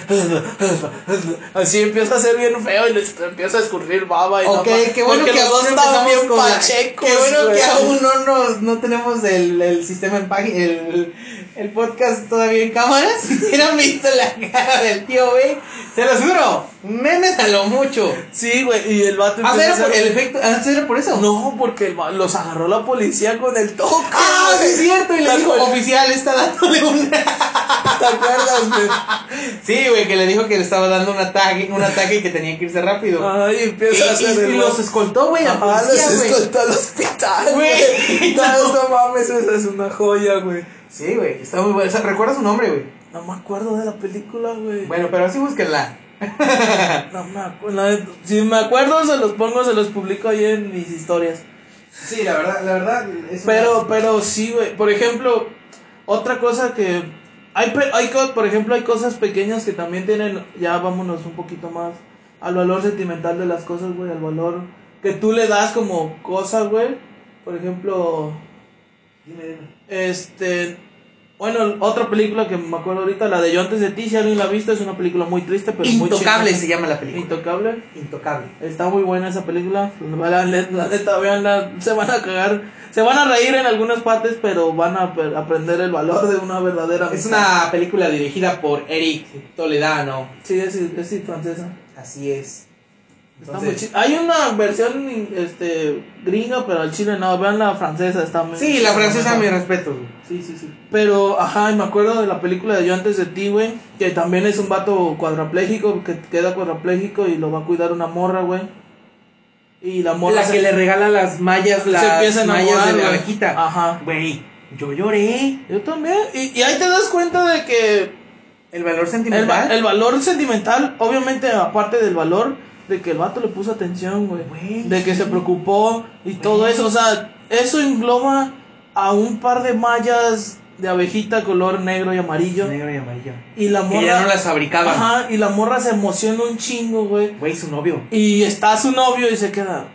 así empieza a ser bien feo y le empieza a escurrir baba y Ok, no, qué bueno que los dos empezamos bien pachecos. Qué bueno güey. que aún no, nos, no tenemos el, el sistema en página, el, el podcast todavía en cámaras. Si hubieran visto la cara del tío, güey. Se los juro, memes a lo mucho. Sí, güey, y el vato Ah, empieza ¿era a hacer- el efecto? ¿Ah, ¿era por eso? No, porque el los agarró la policía con el toque. Ah, sí es cierto. Y le ¿Te dijo? Oficial, está dándole una. ¿Te acuerdas, güey? Sí, güey, que le dijo que le estaba dando un ataque, un ataque y que tenía que irse rápido. Ay, y, empieza a hacer y- el y los escoltó, güey, a policía, los escoltó al hospital, Güey. No, no mames, esa es una joya, güey. Sí, güey, está muy bueno. O sea, ¿Recuerda su nombre, güey? No me acuerdo de la película, güey. Bueno, pero así búsquenla. No me acuerdo. Si me acuerdo, se los pongo, se los publico ahí en mis historias. Sí, la verdad, la verdad. Es Pero, pero sí, güey. Por ejemplo, otra cosa que. Hay, pe- hay, por ejemplo, hay cosas pequeñas que también tienen. Ya vámonos un poquito más al valor sentimental de las cosas, güey. Al valor que tú le das como cosas, güey. Por ejemplo, Dime, dime. este. Bueno, otra película que me acuerdo ahorita, la de Yo antes de ti, si alguien la ha visto, es una película muy triste, pero muy Intocable chingona. se llama la película. Intocable. Intocable. Está muy buena esa película. La, neta, veanla. Se van a cagar. Se van a reír en algunas partes, pero van a aprender el valor de una verdadera Es una película dirigida por Eric Toledano. Sí, es, es francesa. Así es. Está Entonces- muy chi- Hay una versión este, gringa, pero al chile no. Vean la francesa. Está muy- Sí, la francesa, mi respeto, güey. Sí, sí, sí. Pero, ajá, y me acuerdo de la película de Yo antes de ti, güey. Que también es un vato cuadrapléjico, que queda cuadrapléjico y lo va a cuidar una morra, güey. Y la morra La se- que le regala las mallas, se las empieza a mallas de la abejita. Ajá. Güey, yo lloré. Yo también. Y, y ahí te das cuenta de que El valor el, va- sentimental. el valor sentimental, obviamente, aparte del valor, de que el vato le puso atención, güey. Güey, De que se preocupó y todo eso. O sea, eso engloba a un par de mallas de abejita color negro y amarillo. Negro y amarillo. Y la morra. Que ya no las fabricaban. Ajá, y la morra se emociona un chingo, güey. Güey, su novio. Y está su novio y se queda,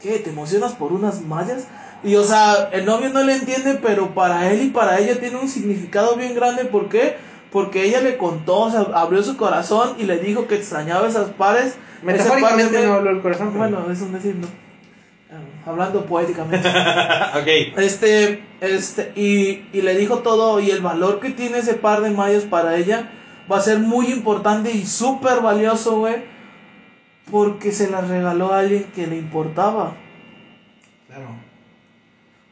¿qué? ¿Te emocionas por unas mallas? Y o sea, el novio no le entiende, pero para él y para ella tiene un significado bien grande. ¿Por qué? Porque ella le contó, o sea, abrió su corazón y le dijo que extrañaba esas pares. Metafóricamente habló el corazón. Bueno, es un decir, ¿no? Ah, Hablando poéticamente. ok. Este, este, y, y le dijo todo, y el valor que tiene ese par de mallas para ella va a ser muy importante y súper valioso, güey, porque se las regaló a alguien que le importaba. Claro.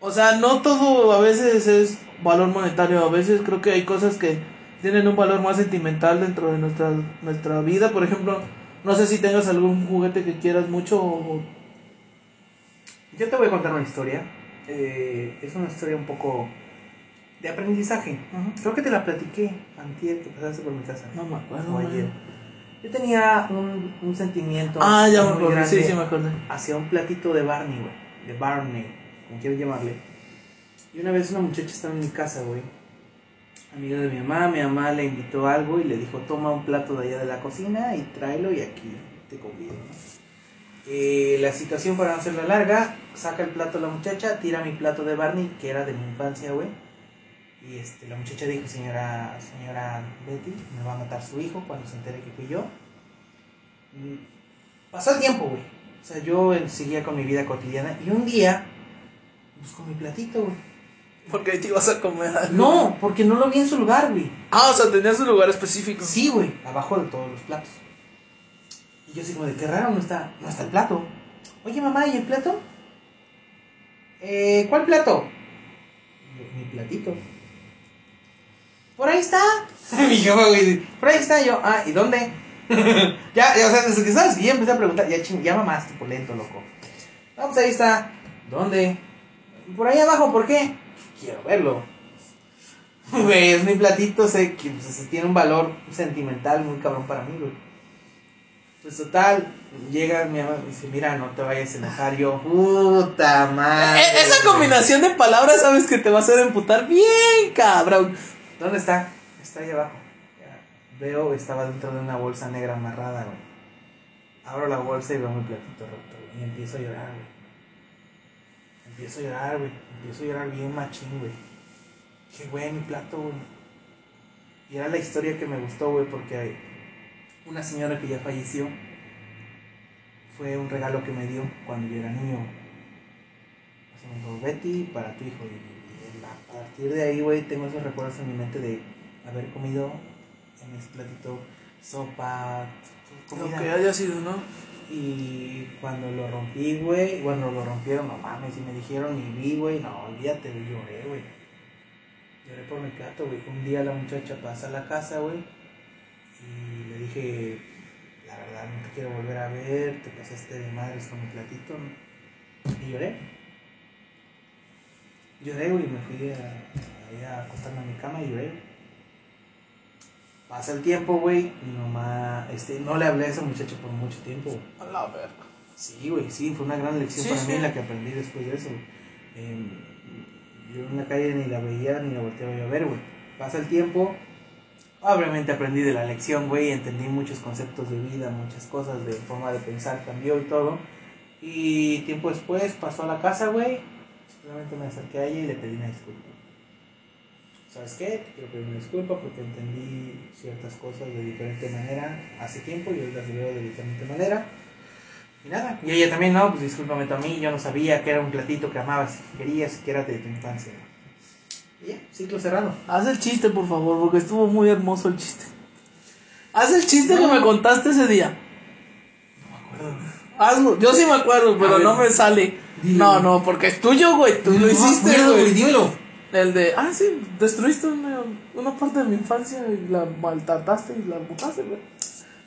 O sea, no todo a veces es valor monetario, a veces creo que hay cosas que tienen un valor más sentimental dentro de nuestra, nuestra vida, por ejemplo, no sé si tengas algún juguete que quieras mucho o... Yo te voy a contar una historia. Eh, es una historia un poco de aprendizaje. Ajá. Creo que te la platiqué antier que pasaste por mi casa. No me acuerdo. O ayer. Yo tenía un, un sentimiento Ah, ya me grande sí, sí me acordé. hacia un platito de Barney, güey. De Barney, como quieras llamarle. Y una vez una muchacha estaba en mi casa, güey. Amiga de mi mamá, mi mamá le invitó algo y le dijo, toma un plato de allá de la cocina y tráelo y aquí te convido. Eh, la situación para no hacerla larga, saca el plato la muchacha, tira mi plato de Barney, que era de mi infancia, güey. Y este, la muchacha dijo, señora, señora Betty, me va a matar su hijo cuando se entere que fui yo. Mm, Pasó el tiempo, güey. O sea, yo seguía con mi vida cotidiana y un día busco mi platito, güey. Porque ahí te ibas a comer. No, porque no lo vi en su lugar, güey. Ah, o sea, tenías un lugar específico. Sí, güey, abajo de todos los platos. Y yo así como de qué raro, no está, no está el plato. Oye, mamá, ¿y el plato? Eh, ¿cuál plato? Mi platito. Por ahí está. Mi jefa, güey, por ahí está yo. Ah, ¿y dónde? ya, ya, o sea, desde que sabes que ya empecé a preguntar, ya, ching, ya mamaste por lento, loco. Vamos, ahí está. ¿Dónde? Por ahí abajo, ¿por qué? Quiero verlo. Güey, es mi platito, sé que pues, tiene un valor sentimental muy cabrón para mí, güey. Pues total, llega mi mamá y me dice, mira, no te vayas a enojar. Yo, puta madre. E- esa combinación de palabras sabes que te va a hacer emputar bien, cabrón. ¿Dónde está? Está ahí abajo. Ya, Veo, estaba dentro de una bolsa negra amarrada, güey. Abro la bolsa y veo mi platito roto, güey. Y empiezo a llorar, güey. Empiezo a llorar, güey. Empiezo a llorar bien machín, güey. Qué güey, mi plato, güey. Y era la historia que me gustó, güey, porque una señora que ya falleció fue un regalo que me dio cuando yo era niño. O sea, me dijo, Betty, para tu hijo. Y, y a partir de ahí, güey, tengo esos recuerdos en mi mente de haber comido en ese platito sopa, Lo que haya sido, ¿no? Y cuando lo rompí, güey, cuando lo rompieron, no mames, y me dijeron y vi, güey, no, olvídate, güey, lloré, güey. Lloré por mi plato, güey. Un día la muchacha pasa a la casa, güey. Y le dije, la verdad, no te quiero volver a ver. Te pasaste de madres con mi platito. Y lloré. Lloré, güey. Me fui a, a, a acostarme a mi cama y lloré. Pasa el tiempo, güey. Mi mamá, este, no le hablé a esa muchacha por mucho tiempo. A la verga. Sí, güey, sí, fue una gran lección Sí, para sí. mí la que aprendí después de eso. Em, yo en la calle ni la veía ni la volteaba yo a ver, güey. Pasa el tiempo, obviamente aprendí de la lección, güey, entendí muchos conceptos de vida, muchas cosas de forma de pensar, cambió y todo. Y tiempo después pasó a la casa, güey, simplemente me acerqué a ella y le pedí una disculpa. ¿Sabes qué? Quiero pedir una disculpa porque entendí ciertas cosas de diferente manera hace tiempo y hoy las veo de diferente manera. Y nada, y ella también, no, pues discúlpame tú a mí, yo no sabía que era un platito que amabas y querías que era de tu infancia. Y ya, ciclo cerrado. Haz el chiste, por favor, porque estuvo muy hermoso el chiste. Haz el chiste que me contaste ese día. Hazlo. Yo sí me acuerdo, pero no me sale. No, no, porque es tuyo, güey. Tú lo hiciste, güey. dímelo. El de, ah, sí, destruiste una, una parte de mi infancia y la maltrataste y la botaste, güey.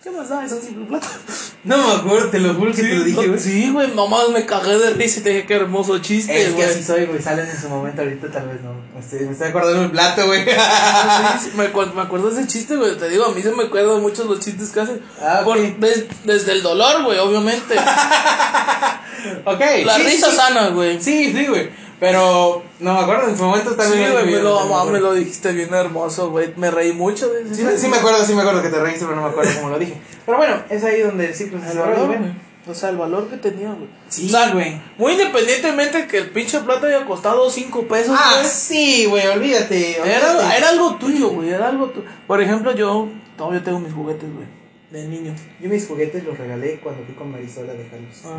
¿Qué más da? Es un simple plato. No me acuerdo, te lo juro que te lo dije, güey. Sí, güey, mamá, me cagué de risa y te dije qué hermoso chiste, Es que güey. así soy, güey, salen en su momento, ahorita tal vez no. Me estoy, me estoy acordando del plato, güey. Sí, sí, me, acuer- me acuerdo de ese chiste, güey. Te digo, a mí se me acuerdan muchos los chistes que hacen. Ah, ok. Por- des- desde el dolor, güey, obviamente. ok. La risa sana, güey. Sí, sí, güey. Pero no me acuerdo, en su momento también. güey, me lo, me mamá, acuerdo. me lo dijiste bien hermoso, güey. Me reí mucho de ese Sí, me- sí me acuerdo, sí me acuerdo que te reíste, pero no me acuerdo cómo lo dije. Pero bueno, es ahí donde el ciclo se bueno. güey. O sea, el valor que tenía, güey. Sí, o sea, güey. Muy independientemente que el pinche plato haya costado 5 pesos, Ah, güey. sí, güey, olvídate. Era, olvídate. era algo tuyo, güey. Era algo tuyo. Por ejemplo, yo todavía tengo mis juguetes, güey. De niño. Yo mis juguetes los regalé cuando fui con Marisol a dejarlos. Ah,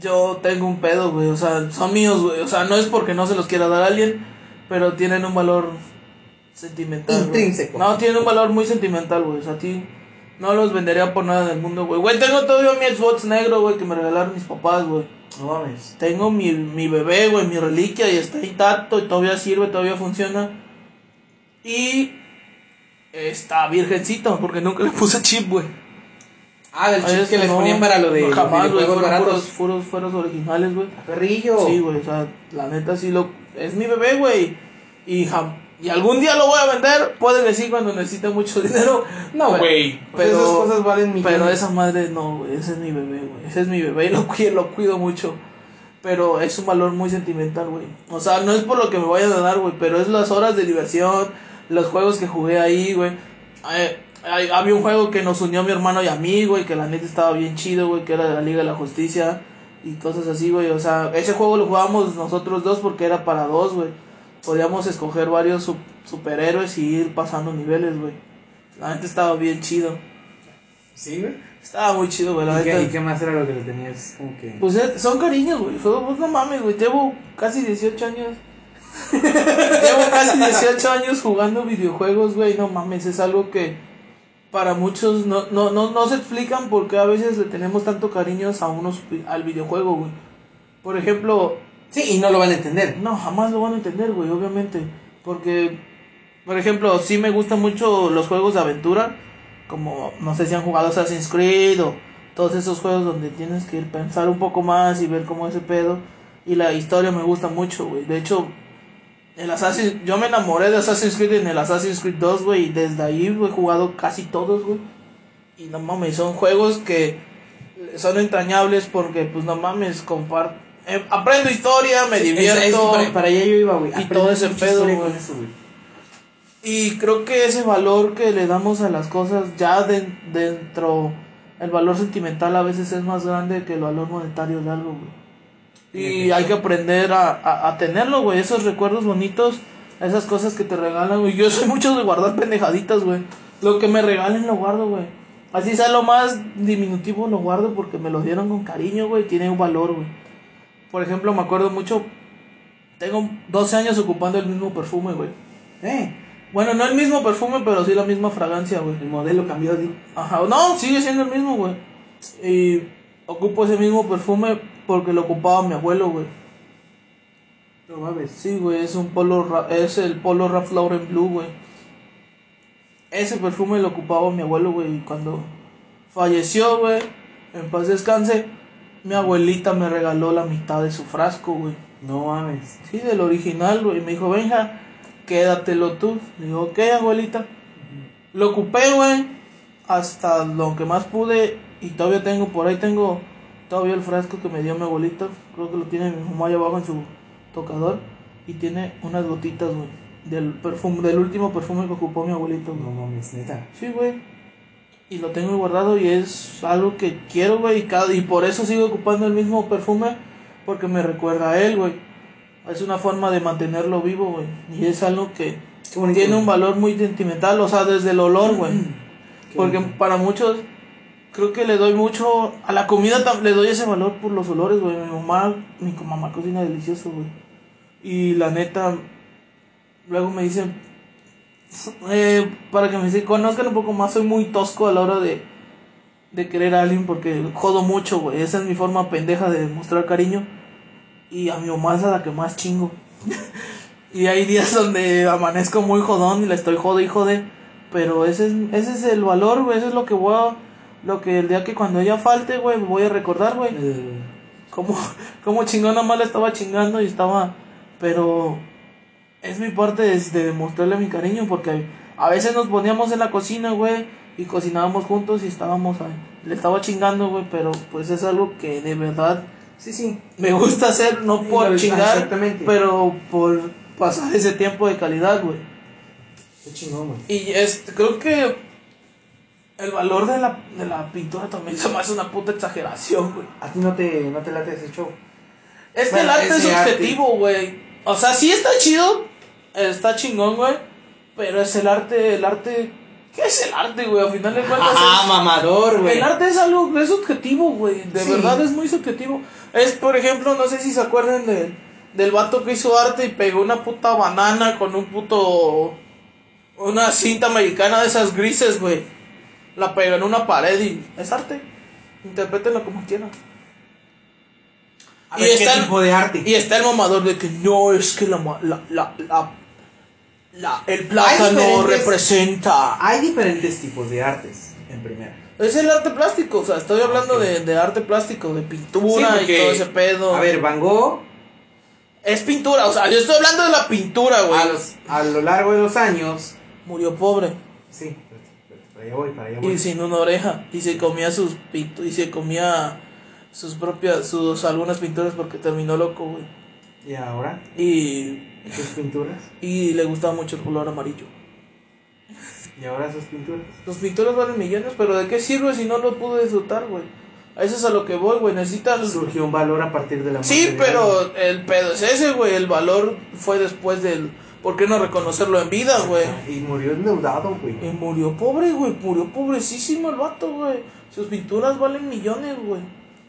yo tengo un pedo, güey. O sea, son míos, güey. O sea, no es porque no se los quiera dar a alguien, pero tienen un valor sentimental. güey. Intrínseco. No, tienen un valor muy sentimental, güey. O sea, a ti no los vendería por nada del mundo, güey. Güey, tengo todavía mi Xbox negro, güey, que me regalaron mis papás, güey. No mames. Tengo mi, mi bebé, güey, mi reliquia y está intacto y todavía sirve, todavía funciona. Y está virgencito, porque nunca le puse chip, güey. Ah, del chip que les no, ponían para lo de no, los jamás, güey, fueron baratos. puros, fueros originales, güey. Perrillo. Sí, güey, o sea, la neta sí lo... Es mi bebé, güey. Y, y algún día lo voy a vender, puede que sí cuando necesite mucho dinero. No, güey. Pues Pero, esas cosas valen millones. pero esa madre no, güey, ese es mi bebé, güey. Ese es mi bebé y lo cuido, lo cuido mucho. Pero es un valor muy sentimental, güey. O sea, no es por lo que me vayan a dar, güey, pero es las horas de diversión, los juegos que jugué ahí, güey. Eh, hay- había un juego que nos unió a mi hermano y a mí, güey, que la neta estaba bien chido, güey, que era de la Liga de la Justicia y cosas así, güey. O sea, ese juego lo jugábamos nosotros dos porque era para dos, güey. Podíamos escoger varios sup- superhéroes y ir pasando niveles, güey. La neta estaba bien chido. Sí, güey. Estaba muy chido, güey, la ¿Y qué, neta. y qué más era lo que le tenías? Como que. Pues eh, son cariños, güey. Fue- Pues no mames, güey. Llevo casi 18 años. Llevo casi 18 años jugando videojuegos, güey. No mames, es algo que para muchos no, no, no, no se explican por qué a veces le tenemos tanto cariño a unos, al videojuego, güey. Por ejemplo, Sí, y no lo van a entender. no, jamás lo van a entender, güey, obviamente. Porque, por ejemplo, sí me gustan mucho los juegos de aventura. Como, no sé si han jugado Assassin's Creed o todos esos juegos donde tienes que ir pensar un poco más y ver cómo es ese pedo. Y la historia me gusta mucho, güey. De hecho, el Assassin, yo me enamoré de Assassin's Creed en el Assassin's Creed 2, güey. Y desde ahí he jugado casi todos, güey. Y no mames, son juegos que son entrañables porque, pues no mames, comparto. aprendo historia, me divierto. es para, para allá yo iba, güey. Y todo ese pedo, güey. Y creo que ese valor que le damos a las cosas ya de- dentro, el valor sentimental a veces es más grande que el valor monetario de algo, güey. Y hay que aprender a, a, a tenerlo, güey, esos recuerdos bonitos, esas cosas que te regalan, güey. Yo soy mucho de guardar pendejaditas, güey. Lo que me regalen lo guardo, güey. Así sea lo más diminutivo, lo guardo porque me lo dieron con cariño, güey. Tiene un valor, güey. Por ejemplo, me acuerdo mucho, tengo 12 años ocupando el mismo perfume, güey. Eh, Bueno, no el mismo perfume, pero sí la misma fragancia, güey. el modelo cambió, di. Ajá, no, sigue siendo el mismo, güey. Y ocupo ese mismo perfume porque lo ocupaba mi abuelo, güey. No mames. Sí, güey, es un polo, Ra- es el polo Ralph Lauren Blue, güey. Ese perfume lo ocupaba mi abuelo, güey, y cuando falleció, güey, en paz descanse, mi abuelita me regaló la mitad de su frasco, güey. No mames. Sí, del original, güey. Me dijo, venga, quédatelo tú. Le digo, ok, abuelita. Lo ocupé, güey, hasta lo que más pude. Y todavía tengo, por ahí tengo todavía el frasco que me dio mi abuelita. Creo que lo tiene mi mamá allá abajo en su tocador. Y tiene unas gotitas, güey, del perfume, del último perfume que ocupó mi abuelito, güey. No mames, neta. Sí, güey. Y lo tengo guardado y es algo que quiero, güey. Y, cada- y por eso sigo ocupando el mismo perfume. Porque me recuerda a él, güey. Es una forma de mantenerlo vivo, güey. Y es algo que tiene un valor muy sentimental. O sea, desde el olor, güey. Porque para muchos, creo que le doy mucho. A la comida le doy ese valor por los olores, güey. Mi mamá, mi mamá cocina delicioso, güey. Y la neta, luego me dicen, eh, para que me conozcan un poco más, soy muy tosco a la hora de, de querer a alguien porque jodo mucho, güey. Esa es mi forma pendeja de mostrar cariño. Y a mi mamá es a la que más chingo. y hay días donde amanezco muy jodón y la estoy jode y jode. Pero ese es, ese es el valor, güey. Ese es lo que voy a. Lo que el día que cuando ella falte, güey, voy a recordar, güey. Eh, Como, como chingona más la estaba chingando y estaba. Pero es mi parte de, de demostrarle mi cariño porque a veces nos poníamos en la cocina, güey, y cocinábamos juntos y estábamos ahí. Le estaba chingando, güey, pero pues es algo que de verdad Sí, sí. me gusta hacer, no Sí, por chingar, pero por pasar ese tiempo de calidad, güey. Qué chingón, güey. Y este, creo que el valor de la, de la pintura también se me hace una puta exageración, güey. A ti no te, no te late ese show. Es que Bueno, el arte es subjetivo, güey. O sea, sí está chido, está chingón, güey. Pero es el arte, el arte. ¿Qué es el arte, güey? Al final de cuentas. Ah, es- mamador, güey. el arte es algo, es subjetivo, güey. De Sí. verdad es muy subjetivo. Es, por ejemplo, no sé si se acuerdan del, del vato que hizo arte y pegó una puta banana con un puto. Una cinta americana de esas grises, güey. La pegó en una pared y es arte. Interprétenlo como quieran. A y ver, está ¿qué el- tipo de arte? Y está el mamador de que no, es que la, la, la, la, la- el plátano representa. Hay diferentes tipos de artes, en primera. Es el arte plástico, o sea, estoy hablando de, de arte plástico, de Sí, pintura y porque, todo ese pedo. A ver, Van Gogh, Es pintura, o sea, yo estoy hablando de la pintura, güey. a, los- a lo largo de los años. Murió pobre Sí, allá voy, para allá voy. y sin una oreja y se comía sus pintu y se comía sus propias sus algunas pinturas porque terminó loco, güey. Y ahora, Y sus pinturas. y le gustaba mucho el color amarillo. Y ahora sus pinturas. Los pintores valen millones, pero ¿de qué sirve si no lo pude disfrutar, güey? A eso es a lo que voy, güey. Necesitas. Surgió un valor a partir de la muerte Sí, pero el pedo es ese, güey. El valor fue después del. ¿Por qué no reconocerlo en vida, güey? Y murió endeudado, güey. Y murió pobre, güey. Murió pobrecísimo el vato, güey. Sus pinturas valen millones, güey.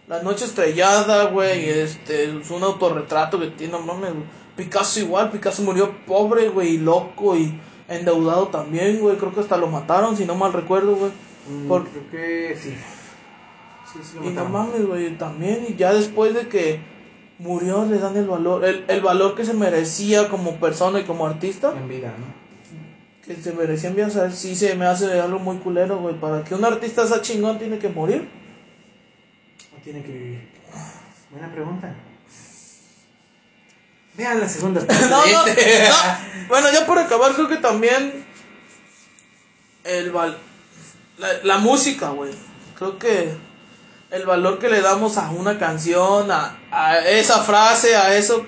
La noche estrellada, güey. Este, es un autorretrato que tiene, no mames, güey. Picasso igual. Picasso murió pobre, güey. Y loco y endeudado también, güey. Creo que hasta lo mataron, si no mal recuerdo, güey. Mm, Por- Creo que sí. Sí, sí, lo Y no mames, güey, también, y ya después de que murió, le dan el valor, el, el valor que se merecía como persona y como artista, En vida, ¿no? que se merecía en vida, o sea, sí se me hace algo muy culero, güey, para que un artista sea chingón tiene que morir. ¿O tiene que vivir? Buena pregunta. Vean la segunda No, no, no. Bueno, ya por acabar, creo que también el val la, la música, güey. Creo que el valor que le damos a una canción, a, a esa frase, a eso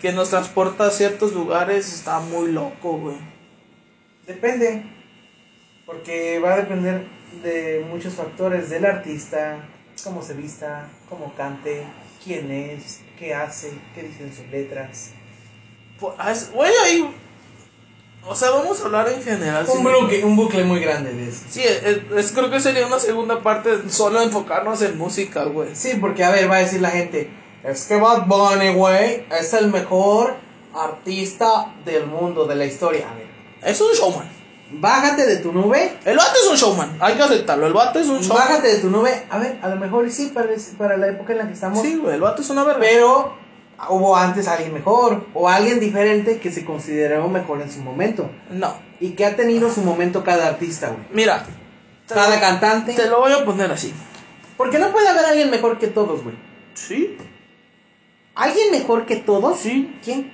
que nos transporta a ciertos lugares, está muy loco, güey. Depende. Porque va a depender de muchos factores del artista, cómo se vista, cómo cante, quién es, qué hace, qué dicen sus letras. Por- ah, es- Güey, ahí. O sea, vamos a hablar en general. Un bucle, un bucle muy grande de eso. Sí, es, es- creo que sería una segunda parte solo enfocarnos en música, güey. Sí, porque a ver, va a decir la gente, es que Bad Bunny, güey, es el mejor artista del mundo, de la historia. A ver, Es un showman. bájate de tu nube, El vato es un showman, hay que aceptarlo. El vato es un showman. bájate de tu nube. A ver, a lo mejor sí, para, para la época en la que estamos. Sí, güey, el vato es una verga. Pero hubo antes alguien mejor o alguien diferente que se consideró mejor en su momento. No. Y que ha tenido su momento cada artista, güey. Mira. Cada lo- cantante. Te lo voy a poner así. Porque no puede haber alguien mejor que todos, güey. Sí. ¿Alguien mejor que todos? Sí. ¿Quién?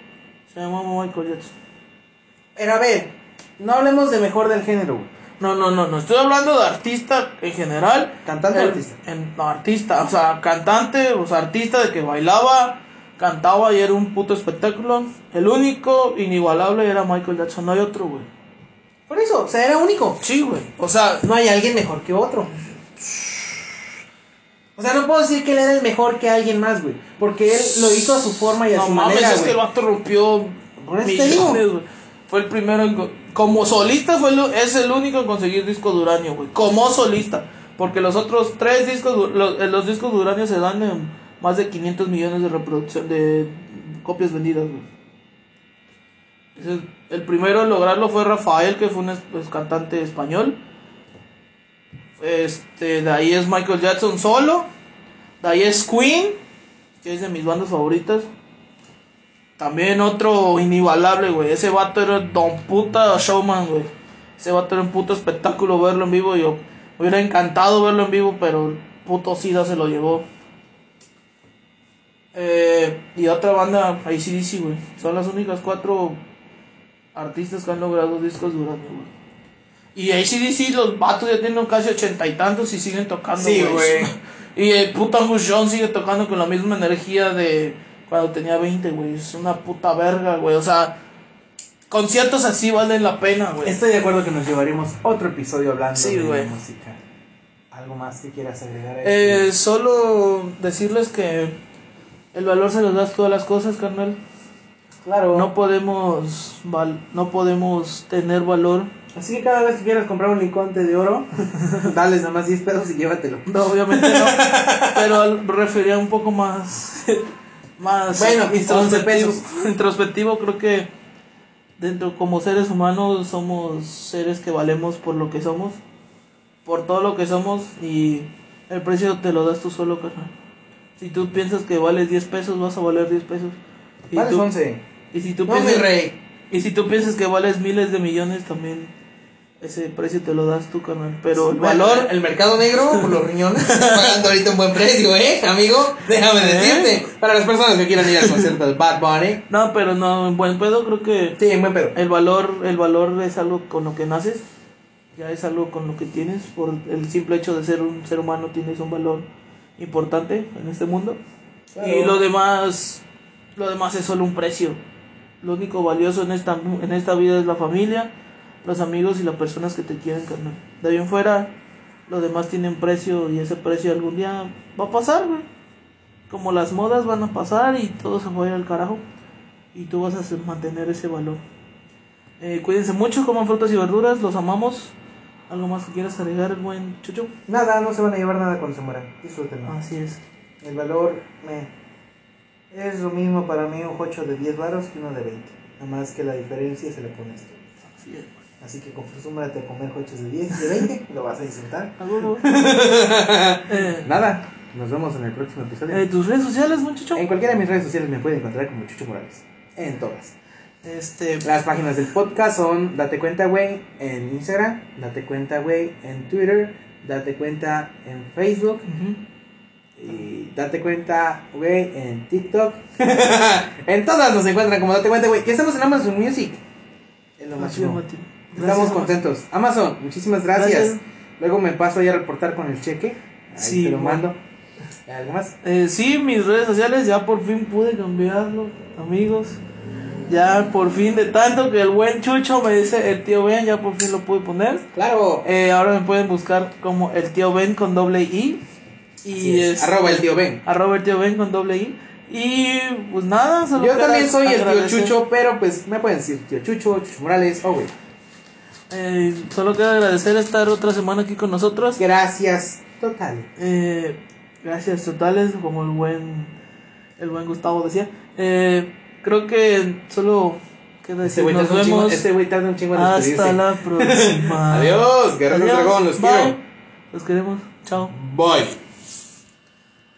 Se llama Michael Jackson. Pero a ver, no hablemos de mejor del género, güey. No, no, no, no. Estoy hablando de artista en general. ¿Cantante o artista? en- no, artista. O sea, cantante, o sea, artista de que bailaba, cantaba y era un puto espectáculo. El único inigualable era Michael Jackson. No hay otro, güey. Por eso, o sea, era único. Sí, güey. O sea, No hay alguien mejor que otro. O sea, no puedo decir que él era el mejor que alguien más, güey. Porque él lo hizo a su forma y a no su mames, manera, es que el vato rompió millones, güey. Fue el primero en... co- Como solista fue el- es el único en conseguir disco de uranio, güey. Como solista. Porque los otros tres discos, los, eh, los discos de uranio se dan en más de 500 millones de reproducción, de copias vendidas, güey. El primero en lograrlo fue Rafael, que fue un es- pues, cantante español. Este, de ahí es Michael Jackson solo. De ahí es Queen, que es de mis bandas favoritas. También otro inigualable, güey. Ese vato era don puta showman, güey. Ese vato era un puto espectáculo verlo en vivo. Yo me hubiera encantado verlo en vivo, pero el puto SIDA se lo llevó. Eh, y otra banda, ACDC, güey. Son las únicas cuatro artistas que han logrado discos de uranio, güey. Y ACDC, los vatos ya tienen casi ochenta y tantos y siguen tocando, Sí, güey. Y el puto Angus Young sigue tocando con la misma energía de cuando tenía 20, güey. Es una puta verga, güey. O sea, conciertos así valen la pena, güey. Estoy de acuerdo que nos llevaríamos otro episodio hablando Sí, de güey. música. ¿Algo más que quieras agregar a Eh, solo decirles que el valor se los das todas las cosas, carnal. Claro. No podemos, val- no podemos tener valor. Así que cada vez que quieras comprar un liconte de oro, dales nada más 10 pesos y llévatelo. No, obviamente no. pero al- refería un poco más, más Bueno, 11 introspectivo. Introspectivo, creo que dentro como seres humanos somos seres que valemos por lo que somos, por todo lo que somos y el precio te lo das tú solo, carnal. Si tú piensas que vales 10 pesos, vas a valer 10 pesos. Y Vales tú- 11. Y si tú No, mi piensas, rey. y si tú piensas que vales miles de millones, también ese precio te lo das tú, carnal. Pero el valor, el mercado negro por los riñones pagando ahorita un buen precio, ¿eh, amigo? Déjame ¿Eh? decirte. Para las personas que quieran ir al concierto de Bad Bunny. no, pero no, en buen pedo creo que Sí, en buen pedo. el valor, el valor es algo con lo que naces, ya es algo con lo que tienes, por el simple hecho de ser un ser humano tienes un valor importante en este mundo. Claro. Y lo demás, lo demás es solo un precio. Lo único valioso en esta, en esta vida es la familia, los amigos y las personas que te quieren, carnal. De ahí en fuera, lo demás tiene un precio y ese precio algún día va a pasar, güey. Como las modas van a pasar y todo se va a ir al carajo. Y tú vas a mantener ese valor. Eh, cuídense mucho, coman frutas y verduras, los amamos. ¿Algo más que quieras agregar, buen Chucho? Nada, no se van a llevar nada cuando se mueran. Disfrútenlo. Así es. El valor me, es lo mismo para mí un jocho de 10 varos que uno de 20. Nada más que la diferencia se le pones tú. Así es. Así que acostúmbrate a comer jochos de 10 y de 20. lo vas a huevo. eh, Nada, nos vemos en el próximo episodio. eh, ¿Tus redes sociales, buen Chucho? En cualquiera de mis redes sociales me pueden encontrar como Chucho Morales. En todas. Este, Las páginas del podcast son Date Cuenta Güey en Instagram, Date Cuenta Güey en Twitter, Date Cuenta en Facebook y Date Cuenta Güey en TikTok. en todas nos encuentran como Date Cuenta Güey. Y estamos en Amazon Music. Es lo. Mati. Estamos contentos. Amazon, muchísimas gracias. Gracias. Luego me paso ahí a reportar con el cheque. Ahí Sí, te lo mando. ¿Algo más? Eh, sí, mis redes sociales ya por fin pude cambiarlo, amigos. Ya por fin, de tanto que el buen Chucho me dice el tío Ben, ya por fin lo pude poner. Claro. Eh, ahora me pueden buscar como el tío Ben con doble I. Y es. Arroba el tío Ben. Arroba el tío Ben con doble I. Y pues nada, solo Yo también soy el tío. Chucho, pero pues me pueden decir tío Chucho, Chucho Morales o güey. Eh, solo queda agradecer estar otra semana aquí con nosotros. Gracias. Total. Eh, gracias totales, como el buen el buen Gustavo decía. Eh, creo que solo queda Este decir güey nos chingo- vemos este güey tarda un chingo en hasta la próxima. Adiós, guerreros dragón, los bye. quiero. Los queremos. Chao. Bye.